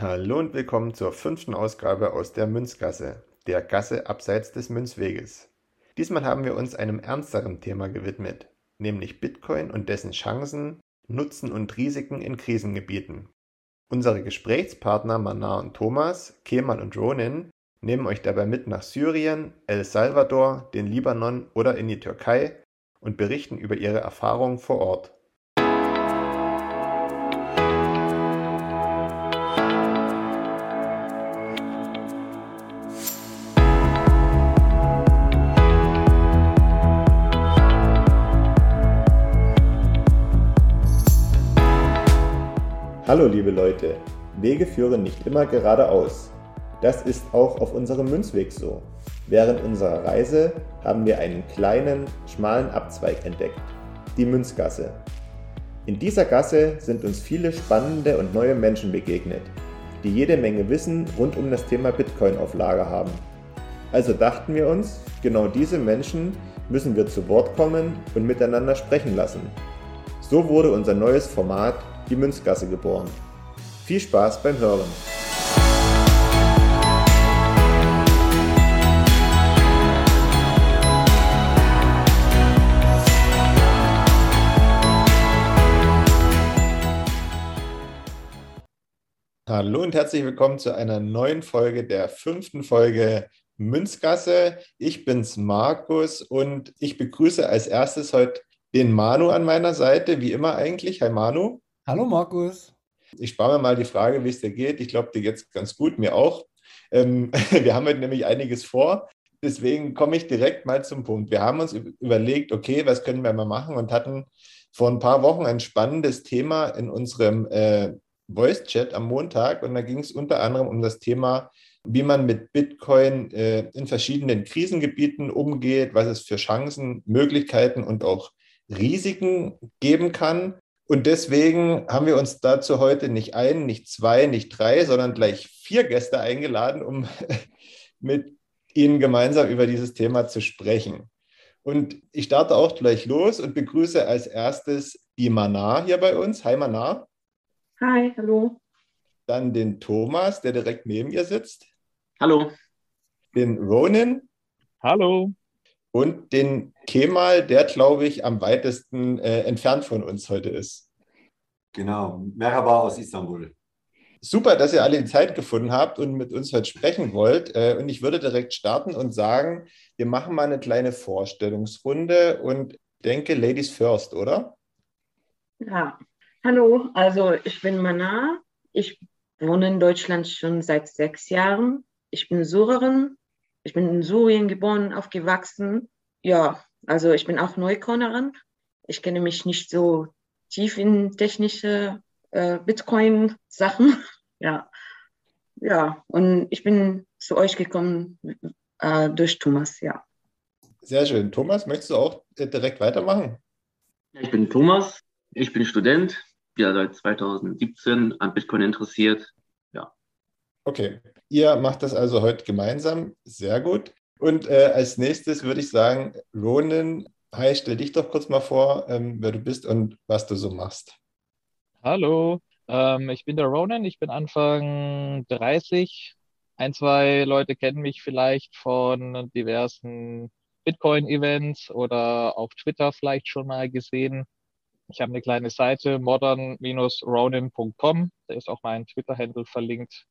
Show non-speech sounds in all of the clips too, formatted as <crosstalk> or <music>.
Hallo und willkommen zur fünften Ausgabe aus der Münzgasse, der Gasse abseits des Münzweges. Diesmal haben wir uns einem ernsteren Thema gewidmet, nämlich Bitcoin und dessen Chancen, Nutzen und Risiken in Krisengebieten. Unsere Gesprächspartner Manar und Thomas, Kemal und Ronin nehmen euch dabei mit nach Syrien, El Salvador, den Libanon oder in die Türkei und berichten über ihre Erfahrungen vor Ort. Hallo liebe Leute, Wege führen nicht immer geradeaus. Das ist auch auf unserem Münzweg so. Während unserer Reise haben wir einen kleinen, schmalen Abzweig entdeckt, die Münzgasse. In dieser Gasse sind uns viele spannende und neue Menschen begegnet, die jede Menge Wissen rund um das Thema Bitcoin auf Lager haben. Also dachten wir uns, genau diese Menschen müssen wir zu Wort kommen und miteinander sprechen lassen. So wurde unser neues Format die Münzgasse geboren. Viel Spaß beim Hören! Hallo und herzlich willkommen zu einer neuen Folge der fünften Folge Münzgasse. Ich bin's Markus und ich begrüße als erstes heute den Manu an meiner Seite, wie immer eigentlich. Hi Manu. Hallo Markus. Ich spare mir mal die Frage, wie es dir geht. Ich glaube, dir geht es ganz gut, mir auch. Ähm, <laughs> wir haben heute nämlich einiges vor. Deswegen komme ich direkt mal zum Punkt. Wir haben uns überlegt, okay, was können wir mal machen und hatten vor ein paar Wochen ein spannendes Thema in unserem äh, Voice-Chat am Montag. Und da ging es unter anderem um das Thema, wie man mit Bitcoin äh, in verschiedenen Krisengebieten umgeht, was es für Chancen, Möglichkeiten und auch Risiken geben kann. Und deswegen haben wir uns dazu heute nicht ein, nicht zwei, nicht drei, sondern gleich vier Gäste eingeladen, um <laughs> mit Ihnen gemeinsam über dieses Thema zu sprechen. Und ich starte auch gleich los und begrüße als erstes die Manar hier bei uns. Hi Manar. Hi, hallo. Dann den Thomas, der direkt neben ihr sitzt. Hallo. Den Ronin. Hallo. Und den Kemal, der, glaube ich, am weitesten äh, entfernt von uns heute ist. Genau, Merhaba aus Istanbul. Super, dass ihr alle die Zeit gefunden habt und mit uns heute sprechen wollt. Äh, und ich würde direkt starten und sagen, wir machen mal eine kleine Vorstellungsrunde und denke, Ladies first, oder? Ja, hallo, also ich bin Mana. Ich wohne in Deutschland schon seit sechs Jahren. Ich bin Syrerin, ich bin in Syrien geboren, aufgewachsen. Ja, also ich bin auch Neukornerin. Ich kenne mich nicht so tief in technische äh, Bitcoin-Sachen. <laughs> ja. Ja, und ich bin zu euch gekommen äh, durch Thomas, ja. Sehr schön. Thomas, möchtest du auch äh, direkt weitermachen? Ich bin Thomas, ich bin Student, ja seit 2017 an Bitcoin interessiert. Okay, Ihr macht das also heute gemeinsam. Sehr gut. Und äh, als nächstes würde ich sagen, Ronan, hi, stell dich doch kurz mal vor, ähm, wer du bist und was du so machst. Hallo, ähm, ich bin der Ronan, ich bin Anfang 30. Ein, zwei Leute kennen mich vielleicht von diversen Bitcoin-Events oder auf Twitter vielleicht schon mal gesehen. Ich habe eine kleine Seite, modern-ronin.com. Da ist auch mein Twitter-Handle verlinkt.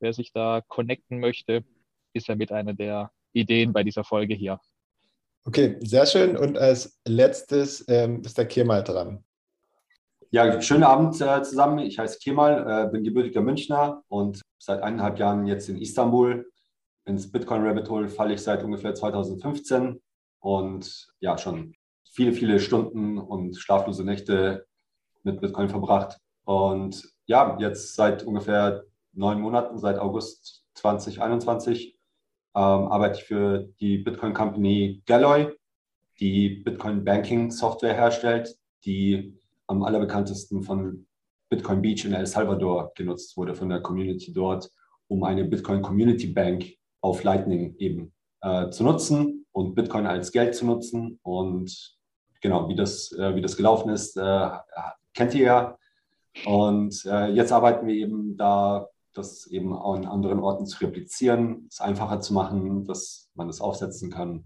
Wer sich da connecten möchte, ist ja mit einer der Ideen bei dieser Folge hier. Okay, sehr schön. Und als letztes ähm, ist der Kemal dran. Ja, schönen Abend äh, zusammen. Ich heiße Kemal, äh, bin gebürtiger Münchner und seit eineinhalb Jahren jetzt in Istanbul. Ins Bitcoin Rabbit Hole falle ich seit ungefähr 2015 und ja, schon viele, viele Stunden und schlaflose Nächte mit Bitcoin verbracht. Und ja, jetzt seit ungefähr neun Monaten, seit August 2021, ähm, arbeite ich für die Bitcoin Company Galloy, die Bitcoin Banking Software herstellt, die am allerbekanntesten von Bitcoin Beach in El Salvador genutzt wurde, von der Community dort, um eine Bitcoin Community Bank auf Lightning eben äh, zu nutzen und Bitcoin als Geld zu nutzen. Und genau, wie das, äh, wie das gelaufen ist, äh, kennt ihr ja. Und äh, jetzt arbeiten wir eben da das eben auch an anderen Orten zu replizieren, es einfacher zu machen, dass man das aufsetzen kann.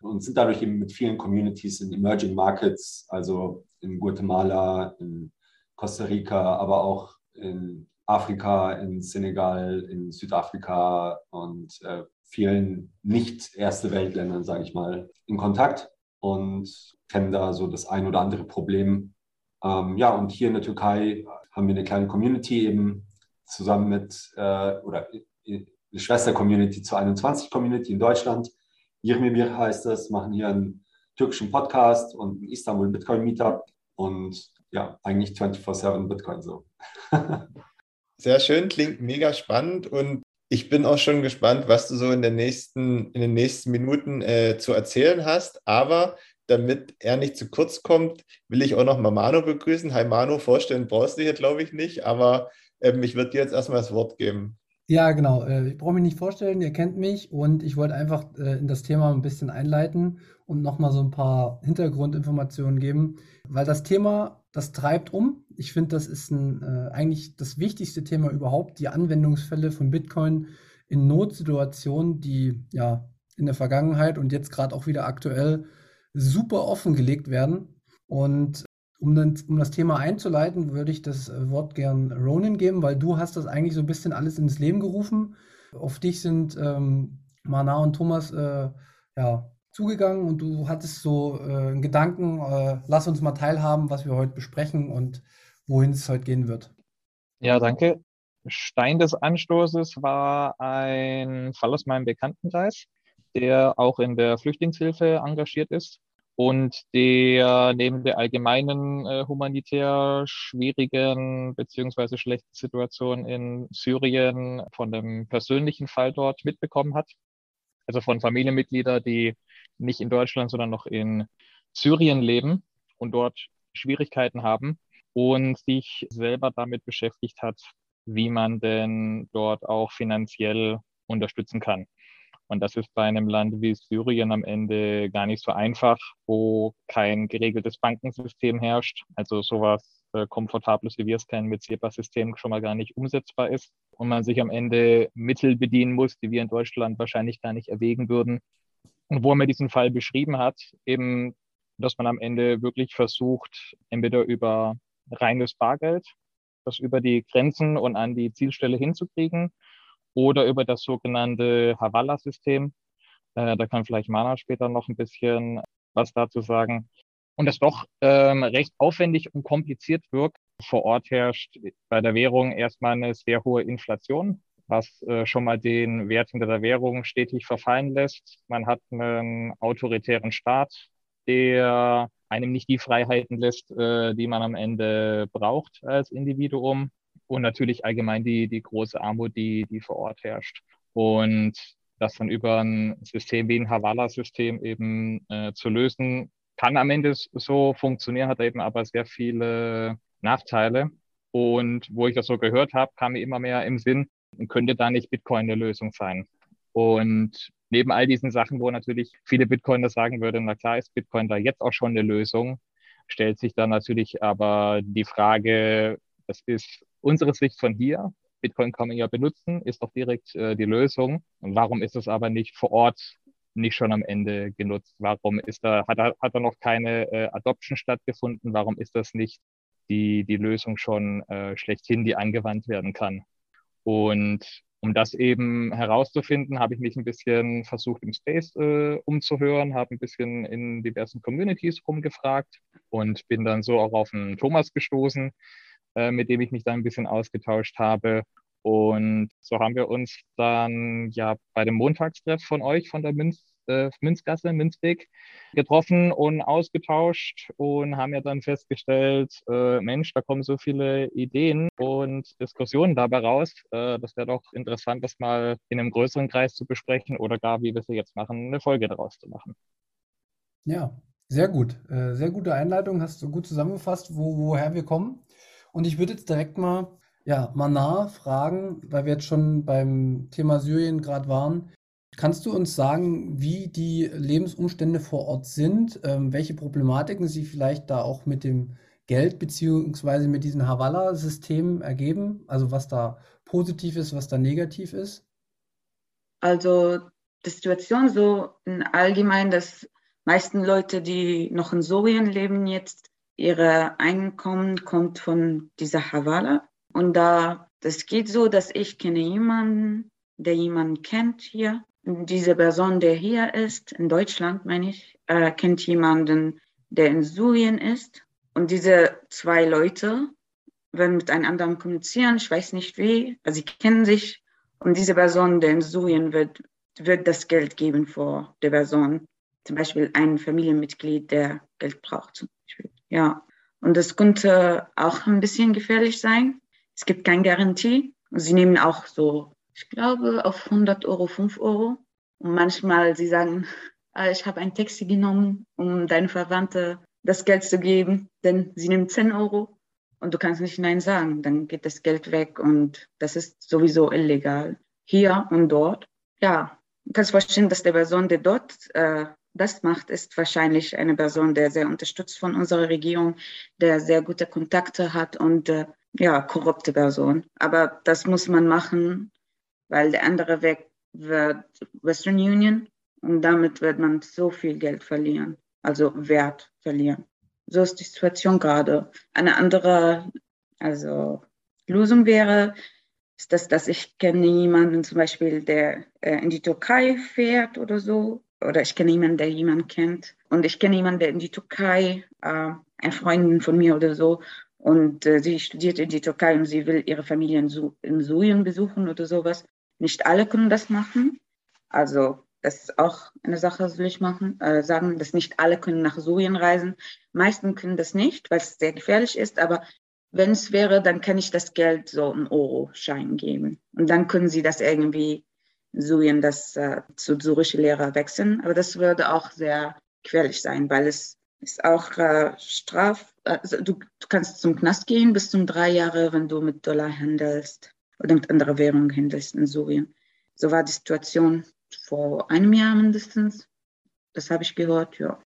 Und sind dadurch eben mit vielen Communities in Emerging Markets, also in Guatemala, in Costa Rica, aber auch in Afrika, in Senegal, in Südafrika und äh, vielen nicht-Erste Weltländern, sage ich mal, in Kontakt und kennen da so das ein oder andere Problem. Ähm, ja, und hier in der Türkei haben wir eine kleine Community eben zusammen mit, äh, oder Schwester-Community zur 21-Community in Deutschland. Yirmimir heißt das, machen hier einen türkischen Podcast und ein Istanbul Bitcoin Meetup und ja, eigentlich 24-7 Bitcoin so. <laughs> Sehr schön, klingt mega spannend und ich bin auch schon gespannt, was du so in, der nächsten, in den nächsten Minuten äh, zu erzählen hast. Aber damit er nicht zu kurz kommt, will ich auch noch mal Manu begrüßen. Hi Manu, vorstellen brauchst du hier, glaube ich, nicht, aber ähm, ich würde dir jetzt erstmal das Wort geben. Ja, genau. Äh, ich brauche mich nicht vorstellen, ihr kennt mich und ich wollte einfach äh, in das Thema ein bisschen einleiten und nochmal so ein paar Hintergrundinformationen geben, weil das Thema, das treibt um. Ich finde, das ist ein, äh, eigentlich das wichtigste Thema überhaupt, die Anwendungsfälle von Bitcoin in Notsituationen, die ja in der Vergangenheit und jetzt gerade auch wieder aktuell super offengelegt werden. Und um, dann, um das Thema einzuleiten, würde ich das äh, Wort gern Ronan geben, weil du hast das eigentlich so ein bisschen alles ins Leben gerufen. Auf dich sind ähm, Mana und Thomas äh, ja, zugegangen und du hattest so äh, einen Gedanken, äh, lass uns mal teilhaben, was wir heute besprechen und wohin es heute gehen wird. Ja, danke. Stein des Anstoßes war ein Fall aus meinem Bekanntenkreis, der auch in der Flüchtlingshilfe engagiert ist und der neben der allgemeinen äh, humanitär schwierigen beziehungsweise schlechten Situation in Syrien von dem persönlichen Fall dort mitbekommen hat. Also von Familienmitgliedern, die nicht in Deutschland, sondern noch in Syrien leben und dort Schwierigkeiten haben und sich selber damit beschäftigt hat, wie man denn dort auch finanziell unterstützen kann. Und das ist bei einem Land wie Syrien am Ende gar nicht so einfach, wo kein geregeltes Bankensystem herrscht. Also sowas äh, Komfortables, wie wir es kennen, mit SEPA-System schon mal gar nicht umsetzbar ist. Und man sich am Ende Mittel bedienen muss, die wir in Deutschland wahrscheinlich gar nicht erwägen würden. Und wo er mir diesen Fall beschrieben hat, eben, dass man am Ende wirklich versucht, entweder über reines Bargeld, das über die Grenzen und an die Zielstelle hinzukriegen, oder über das sogenannte Havala-System. Äh, da kann vielleicht Mana später noch ein bisschen was dazu sagen. Und das doch ähm, recht aufwendig und kompliziert wirkt. Vor Ort herrscht bei der Währung erstmal eine sehr hohe Inflation, was äh, schon mal den Wert hinter der Währung stetig verfallen lässt. Man hat einen autoritären Staat, der einem nicht die Freiheiten lässt, äh, die man am Ende braucht als Individuum und natürlich allgemein die, die große Armut, die, die vor Ort herrscht. Und das dann über ein System wie ein Havala-System eben äh, zu lösen, kann am Ende so funktionieren, hat eben aber sehr viele Nachteile. Und wo ich das so gehört habe, kam mir immer mehr im Sinn, könnte da nicht Bitcoin eine Lösung sein. Und neben all diesen Sachen, wo natürlich viele Bitcoiner sagen würden, na klar ist Bitcoin da jetzt auch schon eine Lösung, stellt sich dann natürlich aber die Frage, das ist unsere Sicht von hier. Bitcoin kann man ja benutzen, ist doch direkt äh, die Lösung. Und warum ist es aber nicht vor Ort nicht schon am Ende genutzt? Warum ist da, hat da, hat da noch keine äh, Adoption stattgefunden? Warum ist das nicht die, die Lösung schon äh, schlechthin, die angewandt werden kann? Und um das eben herauszufinden, habe ich mich ein bisschen versucht, im Space äh, umzuhören, habe ein bisschen in diversen Communities rumgefragt und bin dann so auch auf einen Thomas gestoßen, mit dem ich mich dann ein bisschen ausgetauscht habe. Und so haben wir uns dann ja bei dem Montagstreff von euch, von der Münz, äh, Münzgasse, Münzweg, getroffen und ausgetauscht und haben ja dann festgestellt, äh, Mensch, da kommen so viele Ideen und Diskussionen dabei raus. Äh, das wäre doch interessant, das mal in einem größeren Kreis zu besprechen oder gar, wie wir es jetzt machen, eine Folge daraus zu machen. Ja, sehr gut. Äh, sehr gute Einleitung, hast du gut zusammengefasst, wo, woher wir kommen. Und ich würde jetzt direkt mal, ja, Manar fragen, weil wir jetzt schon beim Thema Syrien gerade waren. Kannst du uns sagen, wie die Lebensumstände vor Ort sind, ähm, welche Problematiken sie vielleicht da auch mit dem Geld beziehungsweise mit diesem Havala-System ergeben, also was da positiv ist, was da negativ ist? Also die Situation so in allgemein, dass meisten Leute, die noch in Syrien leben jetzt, ihre Einkommen kommt von dieser Havala. Und da, das geht so, dass ich kenne jemanden, der jemanden kennt hier. Und diese Person, der hier ist, in Deutschland meine ich, äh, kennt jemanden, der in Syrien ist. Und diese zwei Leute werden miteinander kommunizieren, ich weiß nicht wie, also sie kennen sich. Und diese Person, der in Syrien wird, wird das Geld geben vor der Person. Zum Beispiel ein Familienmitglied, der Geld braucht. Ja. Und das könnte auch ein bisschen gefährlich sein. Es gibt keine Garantie. Sie nehmen auch so, ich glaube, auf 100 Euro 5 Euro. Und manchmal, sie sagen, <laughs> ah, ich habe ein Taxi genommen, um deine Verwandte das Geld zu geben, denn sie nimmt 10 Euro und du kannst nicht Nein sagen. Dann geht das Geld weg und das ist sowieso illegal. Hier und dort. Ja, du kannst verstehen, dass der Person, der dort äh, das macht, ist wahrscheinlich eine Person, der sehr unterstützt von unserer Regierung, der sehr gute Kontakte hat und äh, ja, korrupte Person. Aber das muss man machen, weil der andere Weg wird Western Union und damit wird man so viel Geld verlieren, also Wert verlieren. So ist die Situation gerade. Eine andere also Lösung wäre, ist das, dass ich kenne jemanden zum Beispiel, der äh, in die Türkei fährt oder so. Oder ich kenne jemanden, der jemanden kennt. Und ich kenne jemanden, der in die Türkei, äh, eine Freundin von mir oder so, und äh, sie studiert in die Türkei und sie will ihre Familie in, in Syrien besuchen oder sowas. Nicht alle können das machen. Also das ist auch eine Sache, soll ich machen, äh, sagen, dass nicht alle können nach Syrien reisen. Meisten können das nicht, weil es sehr gefährlich ist. Aber wenn es wäre, dann kann ich das Geld so in Euro-Schein geben. Und dann können sie das irgendwie Syrien das äh, zu syrische Lehrer wechseln. Aber das würde auch sehr gefährlich sein, weil es ist auch äh, Straf. Also du, du kannst zum Knast gehen bis zum drei Jahre, wenn du mit Dollar handelst oder mit anderer Währung handelst in Syrien. So war die Situation vor einem Jahr mindestens. Das habe ich gehört, ja.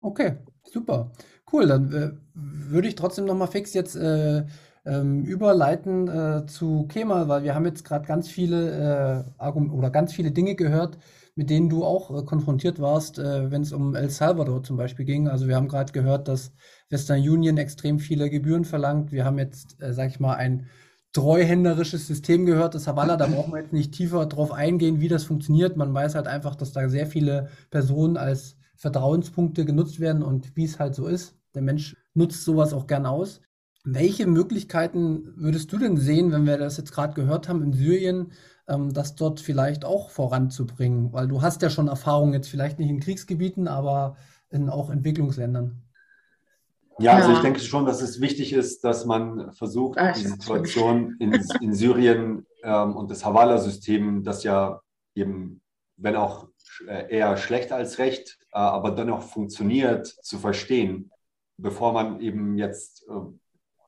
Okay, super. Cool, dann äh, würde ich trotzdem nochmal fix jetzt äh, ähm, überleiten äh, zu Kemal, weil wir haben jetzt gerade ganz viele äh, oder ganz viele Dinge gehört, mit denen du auch äh, konfrontiert warst, äh, wenn es um El Salvador zum Beispiel ging. Also wir haben gerade gehört, dass Western Union extrem viele Gebühren verlangt. Wir haben jetzt, äh, sag ich mal, ein treuhänderisches System gehört, das Havala, da brauchen wir jetzt nicht tiefer drauf eingehen, wie das funktioniert. Man weiß halt einfach, dass da sehr viele Personen als Vertrauenspunkte genutzt werden und wie es halt so ist. Der Mensch nutzt sowas auch gern aus. Welche Möglichkeiten würdest du denn sehen, wenn wir das jetzt gerade gehört haben in Syrien, ähm, das dort vielleicht auch voranzubringen? Weil du hast ja schon Erfahrung jetzt vielleicht nicht in Kriegsgebieten, aber in auch Entwicklungsländern. Ja, also ich denke schon, dass es wichtig ist, dass man versucht, ah, die Situation in, in Syrien ähm, und das Havala-System, das ja eben, wenn auch äh, eher schlecht als recht, äh, aber dennoch funktioniert, zu verstehen, bevor man eben jetzt äh,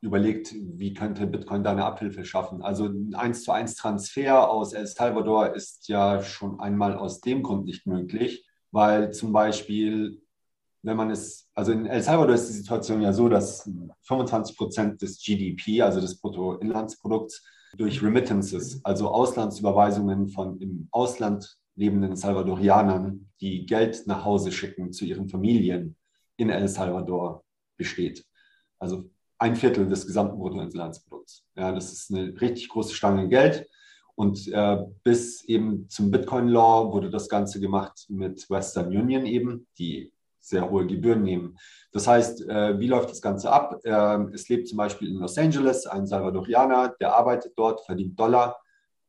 überlegt, wie könnte Bitcoin da eine Abhilfe schaffen. Also ein 1 zu 1 Transfer aus El Salvador ist ja schon einmal aus dem Grund nicht möglich, weil zum Beispiel wenn man es, also in El Salvador ist die Situation ja so, dass 25 Prozent des GDP, also des Bruttoinlandsprodukts, durch Remittances, also Auslandsüberweisungen von im Ausland lebenden Salvadorianern, die Geld nach Hause schicken zu ihren Familien in El Salvador besteht. Also ein Viertel des gesamten Bruttoinlandsprodukts. Ja, das ist eine richtig große Stange Geld. Und äh, bis eben zum Bitcoin-Law wurde das Ganze gemacht mit Western Union eben, die sehr hohe Gebühren nehmen. Das heißt, äh, wie läuft das Ganze ab? Ähm, es lebt zum Beispiel in Los Angeles ein Salvadorianer, der arbeitet dort, verdient Dollar,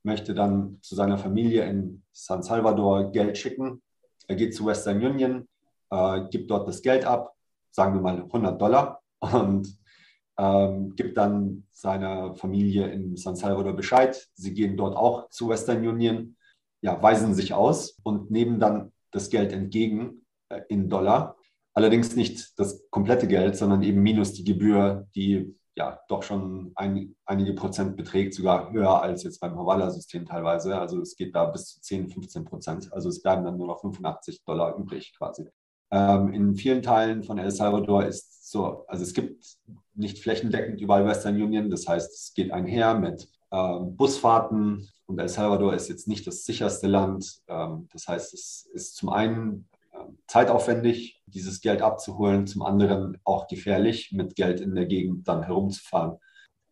möchte dann zu seiner Familie in San Salvador Geld schicken. Er geht zu Western Union, äh, gibt dort das Geld ab, sagen wir mal 100 Dollar und ähm, gibt dann seiner Familie in San Salvador Bescheid. Sie gehen dort auch zu Western Union, ja, weisen sich aus und nehmen dann das Geld entgegen äh, in Dollar. Allerdings nicht das komplette Geld, sondern eben minus die Gebühr, die ja doch schon ein, einige Prozent beträgt, sogar höher als jetzt beim Havala-System teilweise. Also es geht da bis zu 10, 15 Prozent. Also es bleiben dann nur noch 85 Dollar übrig quasi. Ähm, in vielen Teilen von El Salvador ist so, also es gibt nicht flächendeckend überall Western Union. Das heißt, es geht einher mit ähm, Busfahrten. Und El Salvador ist jetzt nicht das sicherste Land. Ähm, das heißt, es ist zum einen ähm, zeitaufwendig, dieses Geld abzuholen, zum anderen auch gefährlich, mit Geld in der Gegend dann herumzufahren.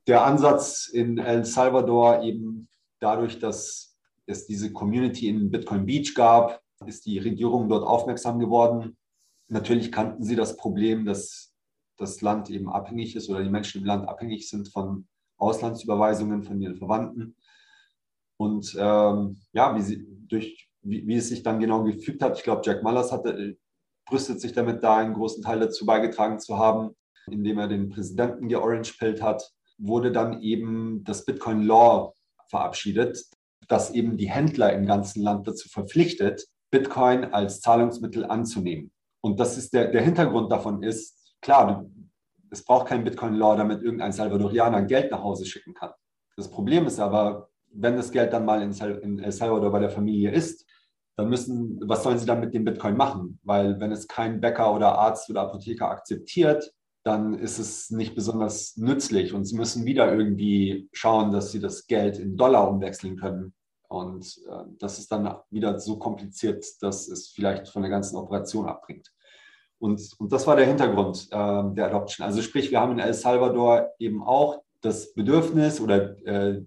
Der Ansatz in El Salvador eben dadurch, dass es diese Community in Bitcoin Beach gab, ist die Regierung dort aufmerksam geworden. Natürlich kannten sie das Problem, dass das Land eben abhängig ist oder die Menschen im Land abhängig sind von Auslandsüberweisungen von ihren Verwandten. Und ähm, ja, wie, sie, durch, wie, wie, es sich dann genau gefügt hat, ich glaube, Jack Mullers hatte, brüstet sich damit da einen großen Teil dazu beigetragen zu haben, indem er den Präsidenten georange-pillt hat, wurde dann eben das Bitcoin Law verabschiedet, das eben die Händler im ganzen Land dazu verpflichtet, Bitcoin als Zahlungsmittel anzunehmen. Und das ist der, der Hintergrund davon ist, klar, es braucht kein Bitcoin-Law, damit irgendein Salvadorianer Geld nach Hause schicken kann. Das Problem ist aber, wenn das Geld dann mal in El Salvador bei der Familie ist, dann müssen, was sollen sie dann mit dem Bitcoin machen? Weil wenn es kein Bäcker oder Arzt oder Apotheker akzeptiert, dann ist es nicht besonders nützlich und sie müssen wieder irgendwie schauen, dass sie das Geld in Dollar umwechseln können. Und äh, das ist dann wieder so kompliziert, dass es vielleicht von der ganzen Operation abbringt. Und, und das war der Hintergrund äh, der Adoption. Also sprich, wir haben in El Salvador eben auch das Bedürfnis oder äh,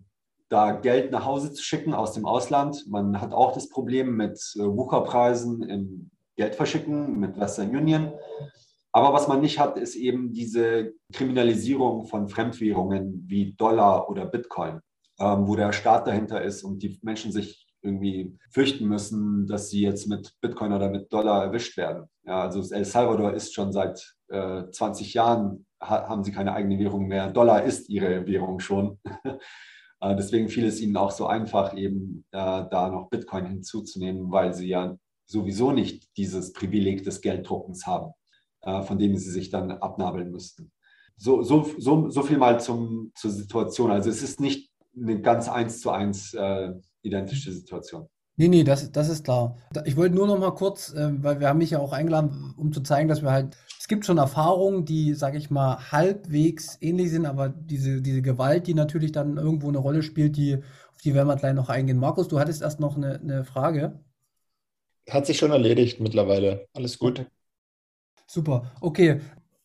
da Geld nach Hause zu schicken aus dem Ausland. Man hat auch das Problem mit äh, Wucherpreisen im Geldverschicken mit Western Union. Aber was man nicht hat, ist eben diese Kriminalisierung von Fremdwährungen wie Dollar oder Bitcoin, ähm, wo der Staat dahinter ist und die Menschen sich irgendwie fürchten müssen, dass sie jetzt mit Bitcoin oder mit Dollar erwischt werden. Ja, also El Salvador ist schon seit äh, 20 Jahren, ha haben sie keine eigene Währung mehr. Dollar ist ihre Währung schon. <laughs> äh, deswegen fiel es ihnen auch so einfach, eben äh, da noch Bitcoin hinzuzunehmen, weil sie ja sowieso nicht dieses Privileg des Gelddruckens haben, äh, von dem sie sich dann abnabeln müssten. So, so, so, so viel mal zum, zur Situation. Also es ist nicht eine ganz eins zu eins äh, identische Situation. Nee, nee, das, das ist klar. Ich wollte nur noch mal kurz, äh, weil wir haben mich ja auch eingeladen, um zu zeigen, dass wir halt, es gibt schon Erfahrungen, die, sage ich mal, halbwegs ähnlich sind, aber diese, diese Gewalt, die natürlich dann irgendwo eine Rolle spielt, die, auf die werden wir gleich noch eingehen. Markus, du hattest erst noch eine, eine Frage. Hat sich schon erledigt mittlerweile. Alles gut. Super. Okay,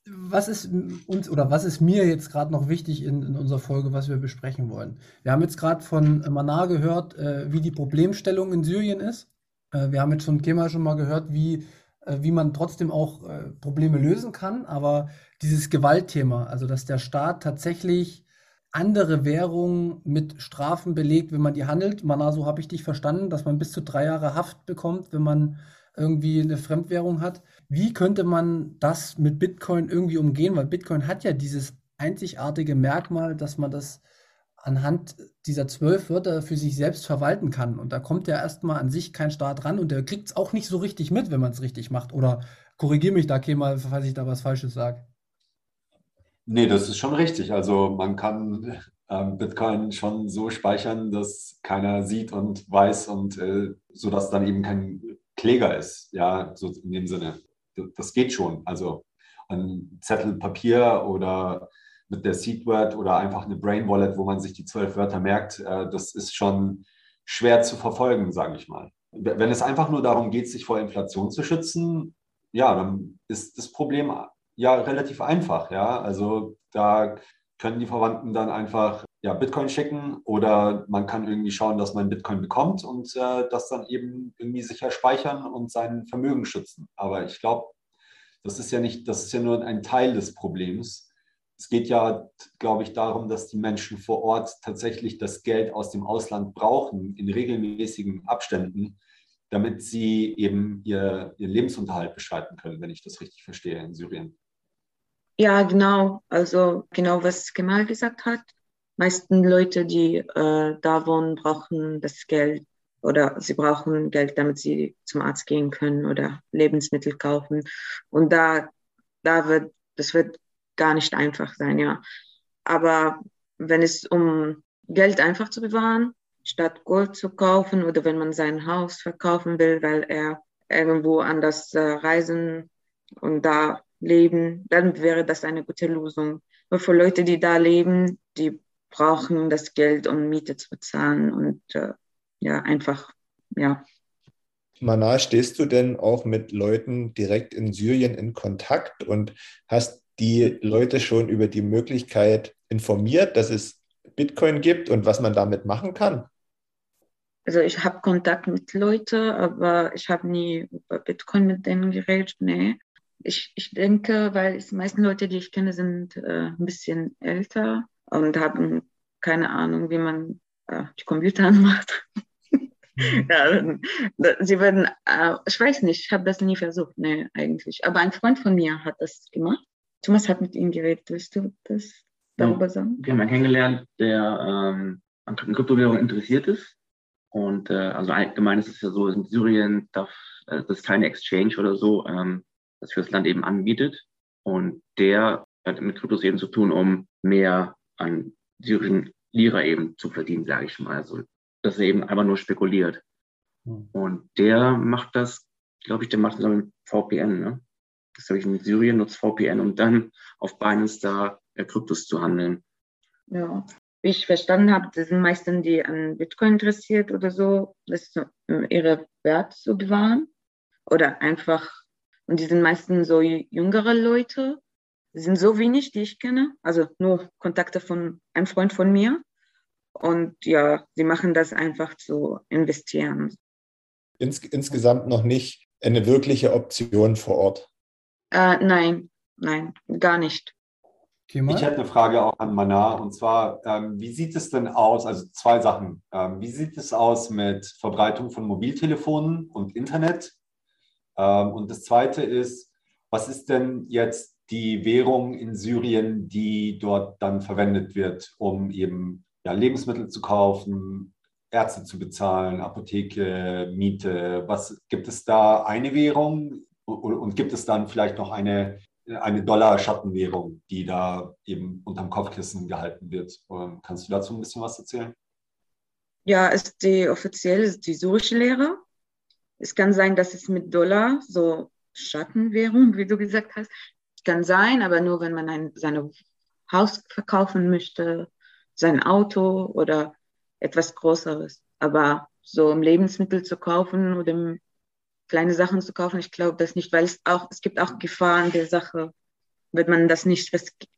was ist uns oder was ist mir jetzt gerade noch wichtig in, in, unserer Folge, was wir besprechen wollen? Wir haben jetzt gerade von Manar gehört, äh, wie die Problemstellung in Syrien ist. Äh, wir haben jetzt von Kemal schon mal gehört, wie, äh, wie man trotzdem auch äh, Probleme lösen kann. Aber dieses Gewaltthema, also dass der Staat tatsächlich andere Währungen mit Strafen belegt, wenn man die handelt. Manar, so habe ich dich verstanden, dass man bis zu drei Jahre Haft bekommt, wenn man irgendwie eine Fremdwährung hat. Wie könnte man das mit Bitcoin irgendwie umgehen? Weil Bitcoin hat ja dieses einzigartige Merkmal, dass man das anhand dieser zwölf Wörter für sich selbst verwalten kann. Und da kommt ja erstmal an sich kein Staat ran und der kriegt es auch nicht so richtig mit, wenn man es richtig macht. Oder korrigiere mich da, Kemal, falls ich da was Falsches sage. Nee, das ist schon richtig. Also man kann ähm, Bitcoin schon so speichern, dass keiner sieht und weiß und äh, sodass dann eben kein Kläger ist, ja, so in dem Sinne. Das geht schon. Also ein Zettel Papier oder mit der Seedword oder einfach eine Brain Wallet, wo man sich die zwölf Wörter merkt, äh, das ist schon schwer zu verfolgen, sage ich mal. Wenn es einfach nur darum geht, sich vor Inflation zu schützen, ja, dann ist das Problem ja relativ einfach. Ja, also da können die Verwandten dann einfach ja, Bitcoin schicken oder man kann irgendwie schauen, dass man Bitcoin bekommt und äh, das dann eben irgendwie sicher speichern und sein Vermögen schützen. Aber ich glaube, das ist ja nicht, das ist ja nur ein Teil des Problems. Es geht ja, glaube ich, darum, dass die Menschen vor Ort tatsächlich das Geld aus dem Ausland brauchen, in regelmäßigen Abständen, damit sie eben ihr, ihren Lebensunterhalt beschreiten können, wenn ich das richtig verstehe in Syrien. Ja, genau. Also genau, was Kemal gesagt hat meisten Leute, die äh, da wohnen, brauchen das Geld oder sie brauchen Geld, damit sie zum Arzt gehen können oder Lebensmittel kaufen. Und da, da wird, das wird gar nicht einfach sein, ja. Aber wenn es um Geld einfach zu bewahren, statt Gold zu kaufen oder wenn man sein Haus verkaufen will, weil er irgendwo anders äh, reisen und da leben, dann wäre das eine gute Lösung. Aber für Leute, die da leben, die brauchen das Geld, um Miete zu bezahlen und äh, ja, einfach, ja. Mana, stehst du denn auch mit Leuten direkt in Syrien in Kontakt und hast die Leute schon über die Möglichkeit informiert, dass es Bitcoin gibt und was man damit machen kann? Also ich habe Kontakt mit Leuten, aber ich habe nie über Bitcoin mit denen geredet. Nee. Ich, ich denke, weil die meisten Leute, die ich kenne, sind äh, ein bisschen älter und haben keine Ahnung, wie man äh, die Computer <laughs> anmacht. Mhm. ja, sie werden, äh, ich weiß nicht, ich habe das nie versucht, nee, eigentlich. Aber ein Freund von mir hat das gemacht. Thomas hat mit ihm geredet. Willst du das darüber sagen? Wir haben einen kennengelernt, der ähm, an Kryptowährungen interessiert ist. Und äh, also allgemein ist es ja so, in Syrien darf äh, das keine Exchange oder so, ähm, das für das Land eben anbietet. Und der hat mit Kryptos eben zu tun, um mehr an syrischen Lira eben zu verdienen, sage ich mal. Also dass er eben einfach nur spekuliert. Mhm. Und der macht das, glaube ich, der macht das mit VPN, ne? Das habe ich in Syrien nutzt VPN, um dann auf Binance da äh, Kryptos zu handeln. Ja, wie ich verstanden habe, das sind meistens die an Bitcoin interessiert oder so, das ihre Wert zu bewahren. Oder einfach, und die sind meistens so jüngere Leute, sind so wenig, die ich kenne, also nur Kontakte von einem Freund von mir. Und ja, sie machen das einfach zu investieren. Ins, insgesamt noch nicht eine wirkliche Option vor Ort. Äh, nein, nein, gar nicht. Ich hätte eine Frage auch an Mana und zwar, ähm, wie sieht es denn aus, also zwei Sachen, ähm, wie sieht es aus mit Verbreitung von Mobiltelefonen und Internet? Ähm, und das zweite ist, was ist denn jetzt die Währung in Syrien, die dort dann verwendet wird, um eben ja, Lebensmittel zu kaufen, Ärzte zu bezahlen, Apotheke, Miete? Was gibt es da eine Währung und gibt es dann vielleicht noch eine, eine Dollar-Schattenwährung, die da eben unterm Kopfkissen gehalten wird? Kannst du dazu ein bisschen was erzählen? Ja, ist die offiziell ist die syrische Lehre. Es kann sein, dass es mit Dollar so Schattenwährung, wie du gesagt hast, kann sein, aber nur wenn man ein sein Haus verkaufen möchte, sein Auto oder etwas Größeres. Aber so um Lebensmittel zu kaufen oder kleine Sachen zu kaufen. Ich glaube das nicht, weil es auch, es gibt auch Gefahren der Sache, wird man das nicht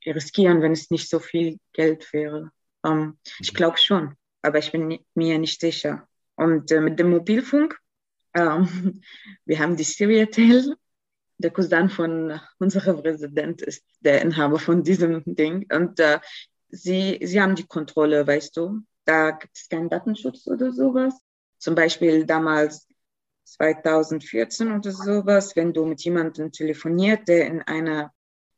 riskieren, wenn es nicht so viel Geld wäre. Ähm, ich glaube schon, aber ich bin mir nicht sicher. Und äh, mit dem Mobilfunk, ähm, <laughs> wir haben die Syriatel, der Cousin von unserem Präsident ist der Inhaber von diesem Ding. Und äh, sie, sie haben die Kontrolle, weißt du. Da gibt es keinen Datenschutz oder sowas. Zum Beispiel damals 2014 oder sowas, wenn du mit jemandem telefoniert, der in einer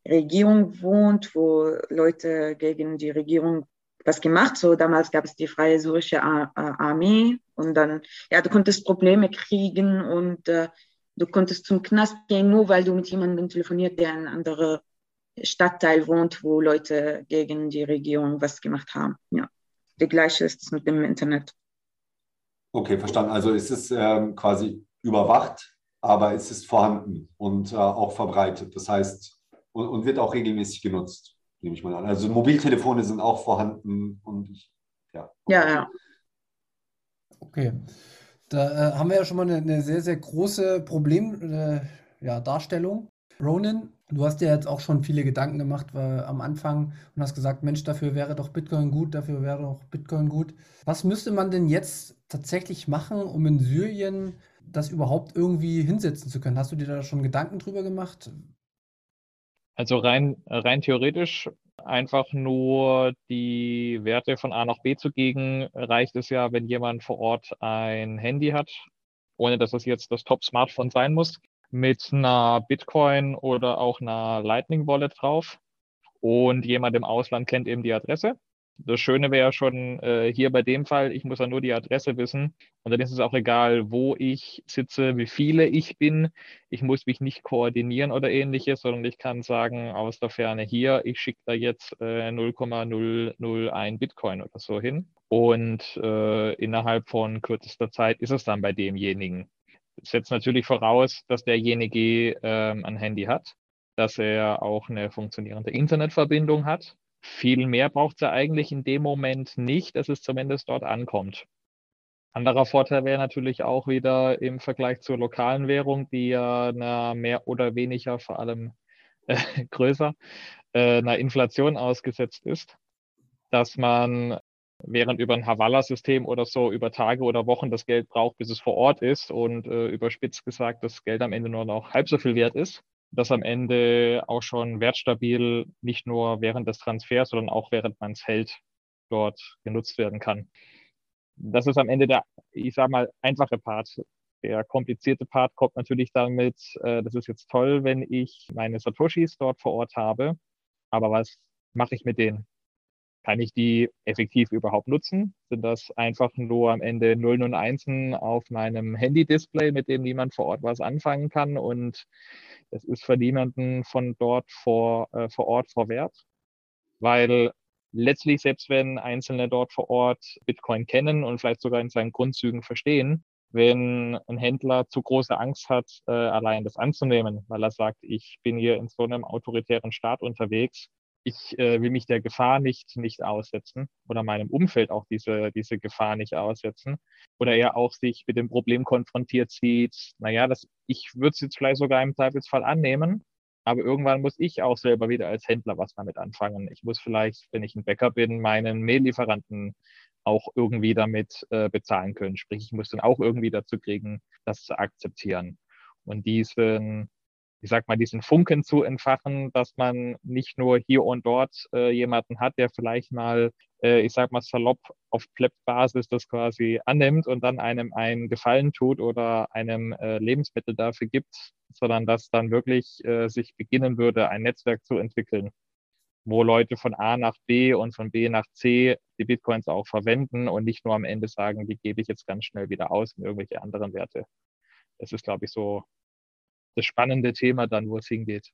Regierung wohnt, wo Leute gegen die Regierung was gemacht. So damals gab es die Freie Syrische Armee und dann, ja, du konntest Probleme kriegen und äh, du konntest zum Knast gehen, nur weil du mit jemandem telefoniert, der in einem anderen Stadtteil wohnt, wo Leute gegen die Regierung was gemacht haben. Ja, die gleiche ist es mit dem Internet. Okay, verstanden. Also ist es ähm, quasi überwacht, aber es ist vorhanden und äh, auch verbreitet. Das heißt, und, und, wird auch regelmäßig genutzt, nehme ich mal an. Also Mobiltelefone sind auch vorhanden und ich, ja. Ja, ja. Okay. Da äh, haben wir ja schon mal eine, eine sehr, sehr große Problemdarstellung. Äh, ja, Ronan, du hast dir jetzt auch schon viele Gedanken gemacht äh, am Anfang und hast gesagt, Mensch, dafür wäre doch Bitcoin gut, dafür wäre doch Bitcoin gut. Was müsste man denn jetzt tatsächlich machen, um in Syrien das überhaupt irgendwie hinsetzen zu können? Hast du dir da schon Gedanken drüber gemacht? Also rein, rein theoretisch einfach nur die Werte von A nach B zu geben, reicht es ja, wenn jemand vor Ort ein Handy hat, ohne dass es jetzt das Top-Smartphone sein muss, mit einer Bitcoin oder auch einer Lightning Wallet drauf. Und jemand im Ausland kennt eben die Adresse. Das Schöne wäre schon äh, hier bei dem Fall, ich muss ja nur die Adresse wissen und dann ist es auch egal, wo ich sitze, wie viele ich bin. Ich muss mich nicht koordinieren oder ähnliches, sondern ich kann sagen aus der Ferne hier, ich schicke da jetzt äh, 0,001 Bitcoin oder so hin und äh, innerhalb von kürzester Zeit ist es dann bei demjenigen. Das setzt natürlich voraus, dass derjenige ähm, ein Handy hat, dass er auch eine funktionierende Internetverbindung hat viel mehr braucht es ja eigentlich in dem Moment nicht, dass es zumindest dort ankommt. Anderer Vorteil wäre natürlich auch wieder im Vergleich zur lokalen Währung, die ja einer mehr oder weniger, vor allem <laughs> äh, größer, äh, einer Inflation ausgesetzt ist, dass man während über ein Havala-System oder so über Tage oder Wochen das Geld braucht, bis es vor Ort ist und äh, überspitzt gesagt das Geld am Ende nur noch halb so viel wert ist, dass am Ende auch schon wertstabil nicht nur während des Transfers, sondern auch während man es hält, dort genutzt werden kann. Das ist am Ende der, ich sag mal, einfache Part. Der komplizierte Part kommt natürlich damit, äh, das ist jetzt toll, wenn ich meine Satoshis dort vor Ort habe, aber was mache ich mit denen? Kann ich die effektiv überhaupt nutzen? Sind das einfach nur am Ende Nullen und Einsen auf meinem Handy-Display, mit dem niemand vor Ort was anfangen kann und es ist für niemanden von dort vor, äh, vor Ort vor Wert? Weil letztlich, selbst wenn Einzelne dort vor Ort Bitcoin kennen und vielleicht sogar in seinen Grundzügen verstehen, wenn ein Händler zu große Angst hat, äh, allein das anzunehmen, weil er sagt, ich bin hier in so einem autoritären Staat unterwegs, ich äh, will mich der Gefahr nicht, nicht aussetzen oder meinem Umfeld auch diese, diese Gefahr nicht aussetzen. Oder er auch sich mit dem Problem konfrontiert sieht, naja, das, ich würde es jetzt vielleicht sogar im Zweifelsfall annehmen, aber irgendwann muss ich auch selber wieder als Händler was damit anfangen. Ich muss vielleicht, wenn ich ein Bäcker bin, meinen Mehllieferanten auch irgendwie damit äh, bezahlen können. Sprich, ich muss dann auch irgendwie dazu kriegen, das zu akzeptieren. Und diesen, ich sag mal, diesen Funken zu entfachen, dass man nicht nur hier und dort äh, jemanden hat, der vielleicht mal, äh, ich sag mal salopp auf Plepp-Basis das quasi annimmt und dann einem einen Gefallen tut oder einem äh, Lebensmittel dafür gibt, sondern dass dann wirklich äh, sich beginnen würde, ein Netzwerk zu entwickeln, wo Leute von A nach B und von B nach C die Bitcoins auch verwenden und nicht nur am Ende sagen, die gebe ich jetzt ganz schnell wieder aus in irgendwelche anderen Werte. Das ist, glaube ich, so das spannende Thema dann, wo es hingeht.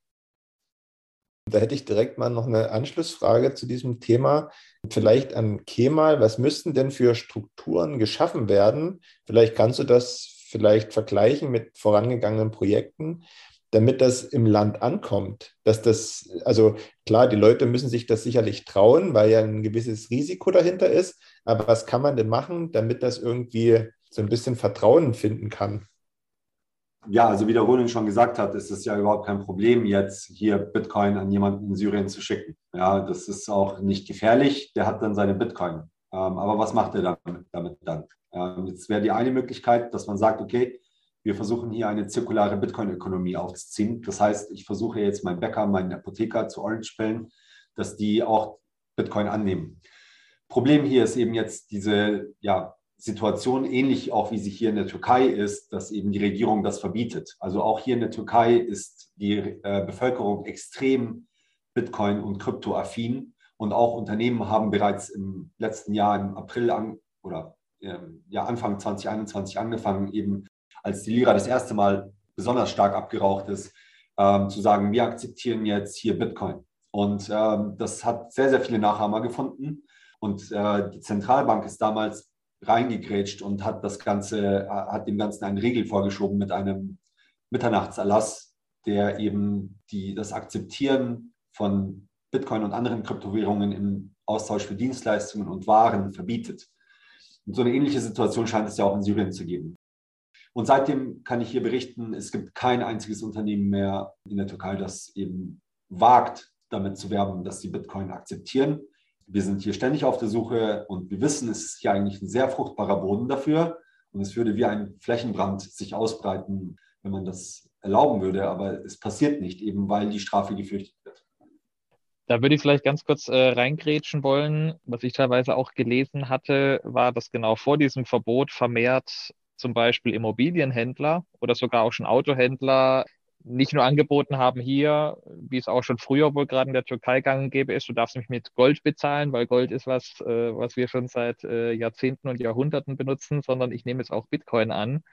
Da hätte ich direkt mal noch eine Anschlussfrage zu diesem Thema. Vielleicht an Kemal, was müssten denn für Strukturen geschaffen werden? Vielleicht kannst du das vielleicht vergleichen mit vorangegangenen Projekten, damit das im Land ankommt. Dass das, also klar, die Leute müssen sich das sicherlich trauen, weil ja ein gewisses Risiko dahinter ist. Aber was kann man denn machen, damit das irgendwie so ein bisschen Vertrauen finden kann? Ja, also wie der Roland schon gesagt hat, ist es ja überhaupt kein Problem, jetzt hier Bitcoin an jemanden in Syrien zu schicken. Ja, das ist auch nicht gefährlich. Der hat dann seine Bitcoin. Ähm, aber was macht er damit, damit dann? Ähm, jetzt wäre die eine Möglichkeit, dass man sagt, okay, wir versuchen hier eine zirkulare Bitcoin-Ökonomie aufzuziehen. Das heißt, ich versuche jetzt meinen Bäcker, meinen Apotheker zu Orange-Pillen, dass die auch Bitcoin annehmen. Problem hier ist eben jetzt diese ja, Situation, ähnlich auch wie sie hier in der Türkei ist, dass eben die Regierung das verbietet. Also auch hier in der Türkei ist die äh, Bevölkerung extrem Bitcoin- und Kryptoaffin. Und auch Unternehmen haben bereits im letzten Jahr, im April an, oder ähm, ja, Anfang 2021 angefangen, eben als die Lira das erste Mal besonders stark abgeraucht ist, ähm, zu sagen, wir akzeptieren jetzt hier Bitcoin. Und ähm, das hat sehr, sehr viele Nachahmer gefunden. Und äh, die Zentralbank ist damals reingegrätscht und hat das Ganze, äh, hat dem Ganzen einen Riegel vorgeschoben mit einem Mitternachtserlass, der eben die, das Akzeptieren von Bitcoin und anderen Kryptowährungen im Austausch für Dienstleistungen und Waren verbietet. Und so eine ähnliche Situation scheint es ja auch in Syrien zu geben. Und seitdem kann ich hier berichten, es gibt kein einziges Unternehmen mehr in der Türkei, das eben wagt, damit zu werben, dass sie Bitcoin akzeptieren. Wir sind hier ständig auf der Suche und wir wissen, es ist hier eigentlich ein sehr fruchtbarer Boden dafür. Und es würde wie ein Flächenbrand sich ausbreiten, wenn man das erlauben würde. Aber es passiert nicht, eben weil die Strafe gefürchtet wird. Da würde ich vielleicht ganz kurz äh, reingrätschen wollen. Was ich teilweise auch gelesen hatte, war, dass genau vor diesem Verbot vermehrt zum Beispiel Immobilienhändler oder sogar auch schon Autohändler nicht nur angeboten haben hier, wie es auch schon früher wohl gerade in der Türkei gang gäbe ist, du darfst mich mit Gold bezahlen, weil Gold ist was, äh, was wir schon seit äh, Jahrzehnten und Jahrhunderten benutzen, sondern ich nehme jetzt auch Bitcoin an.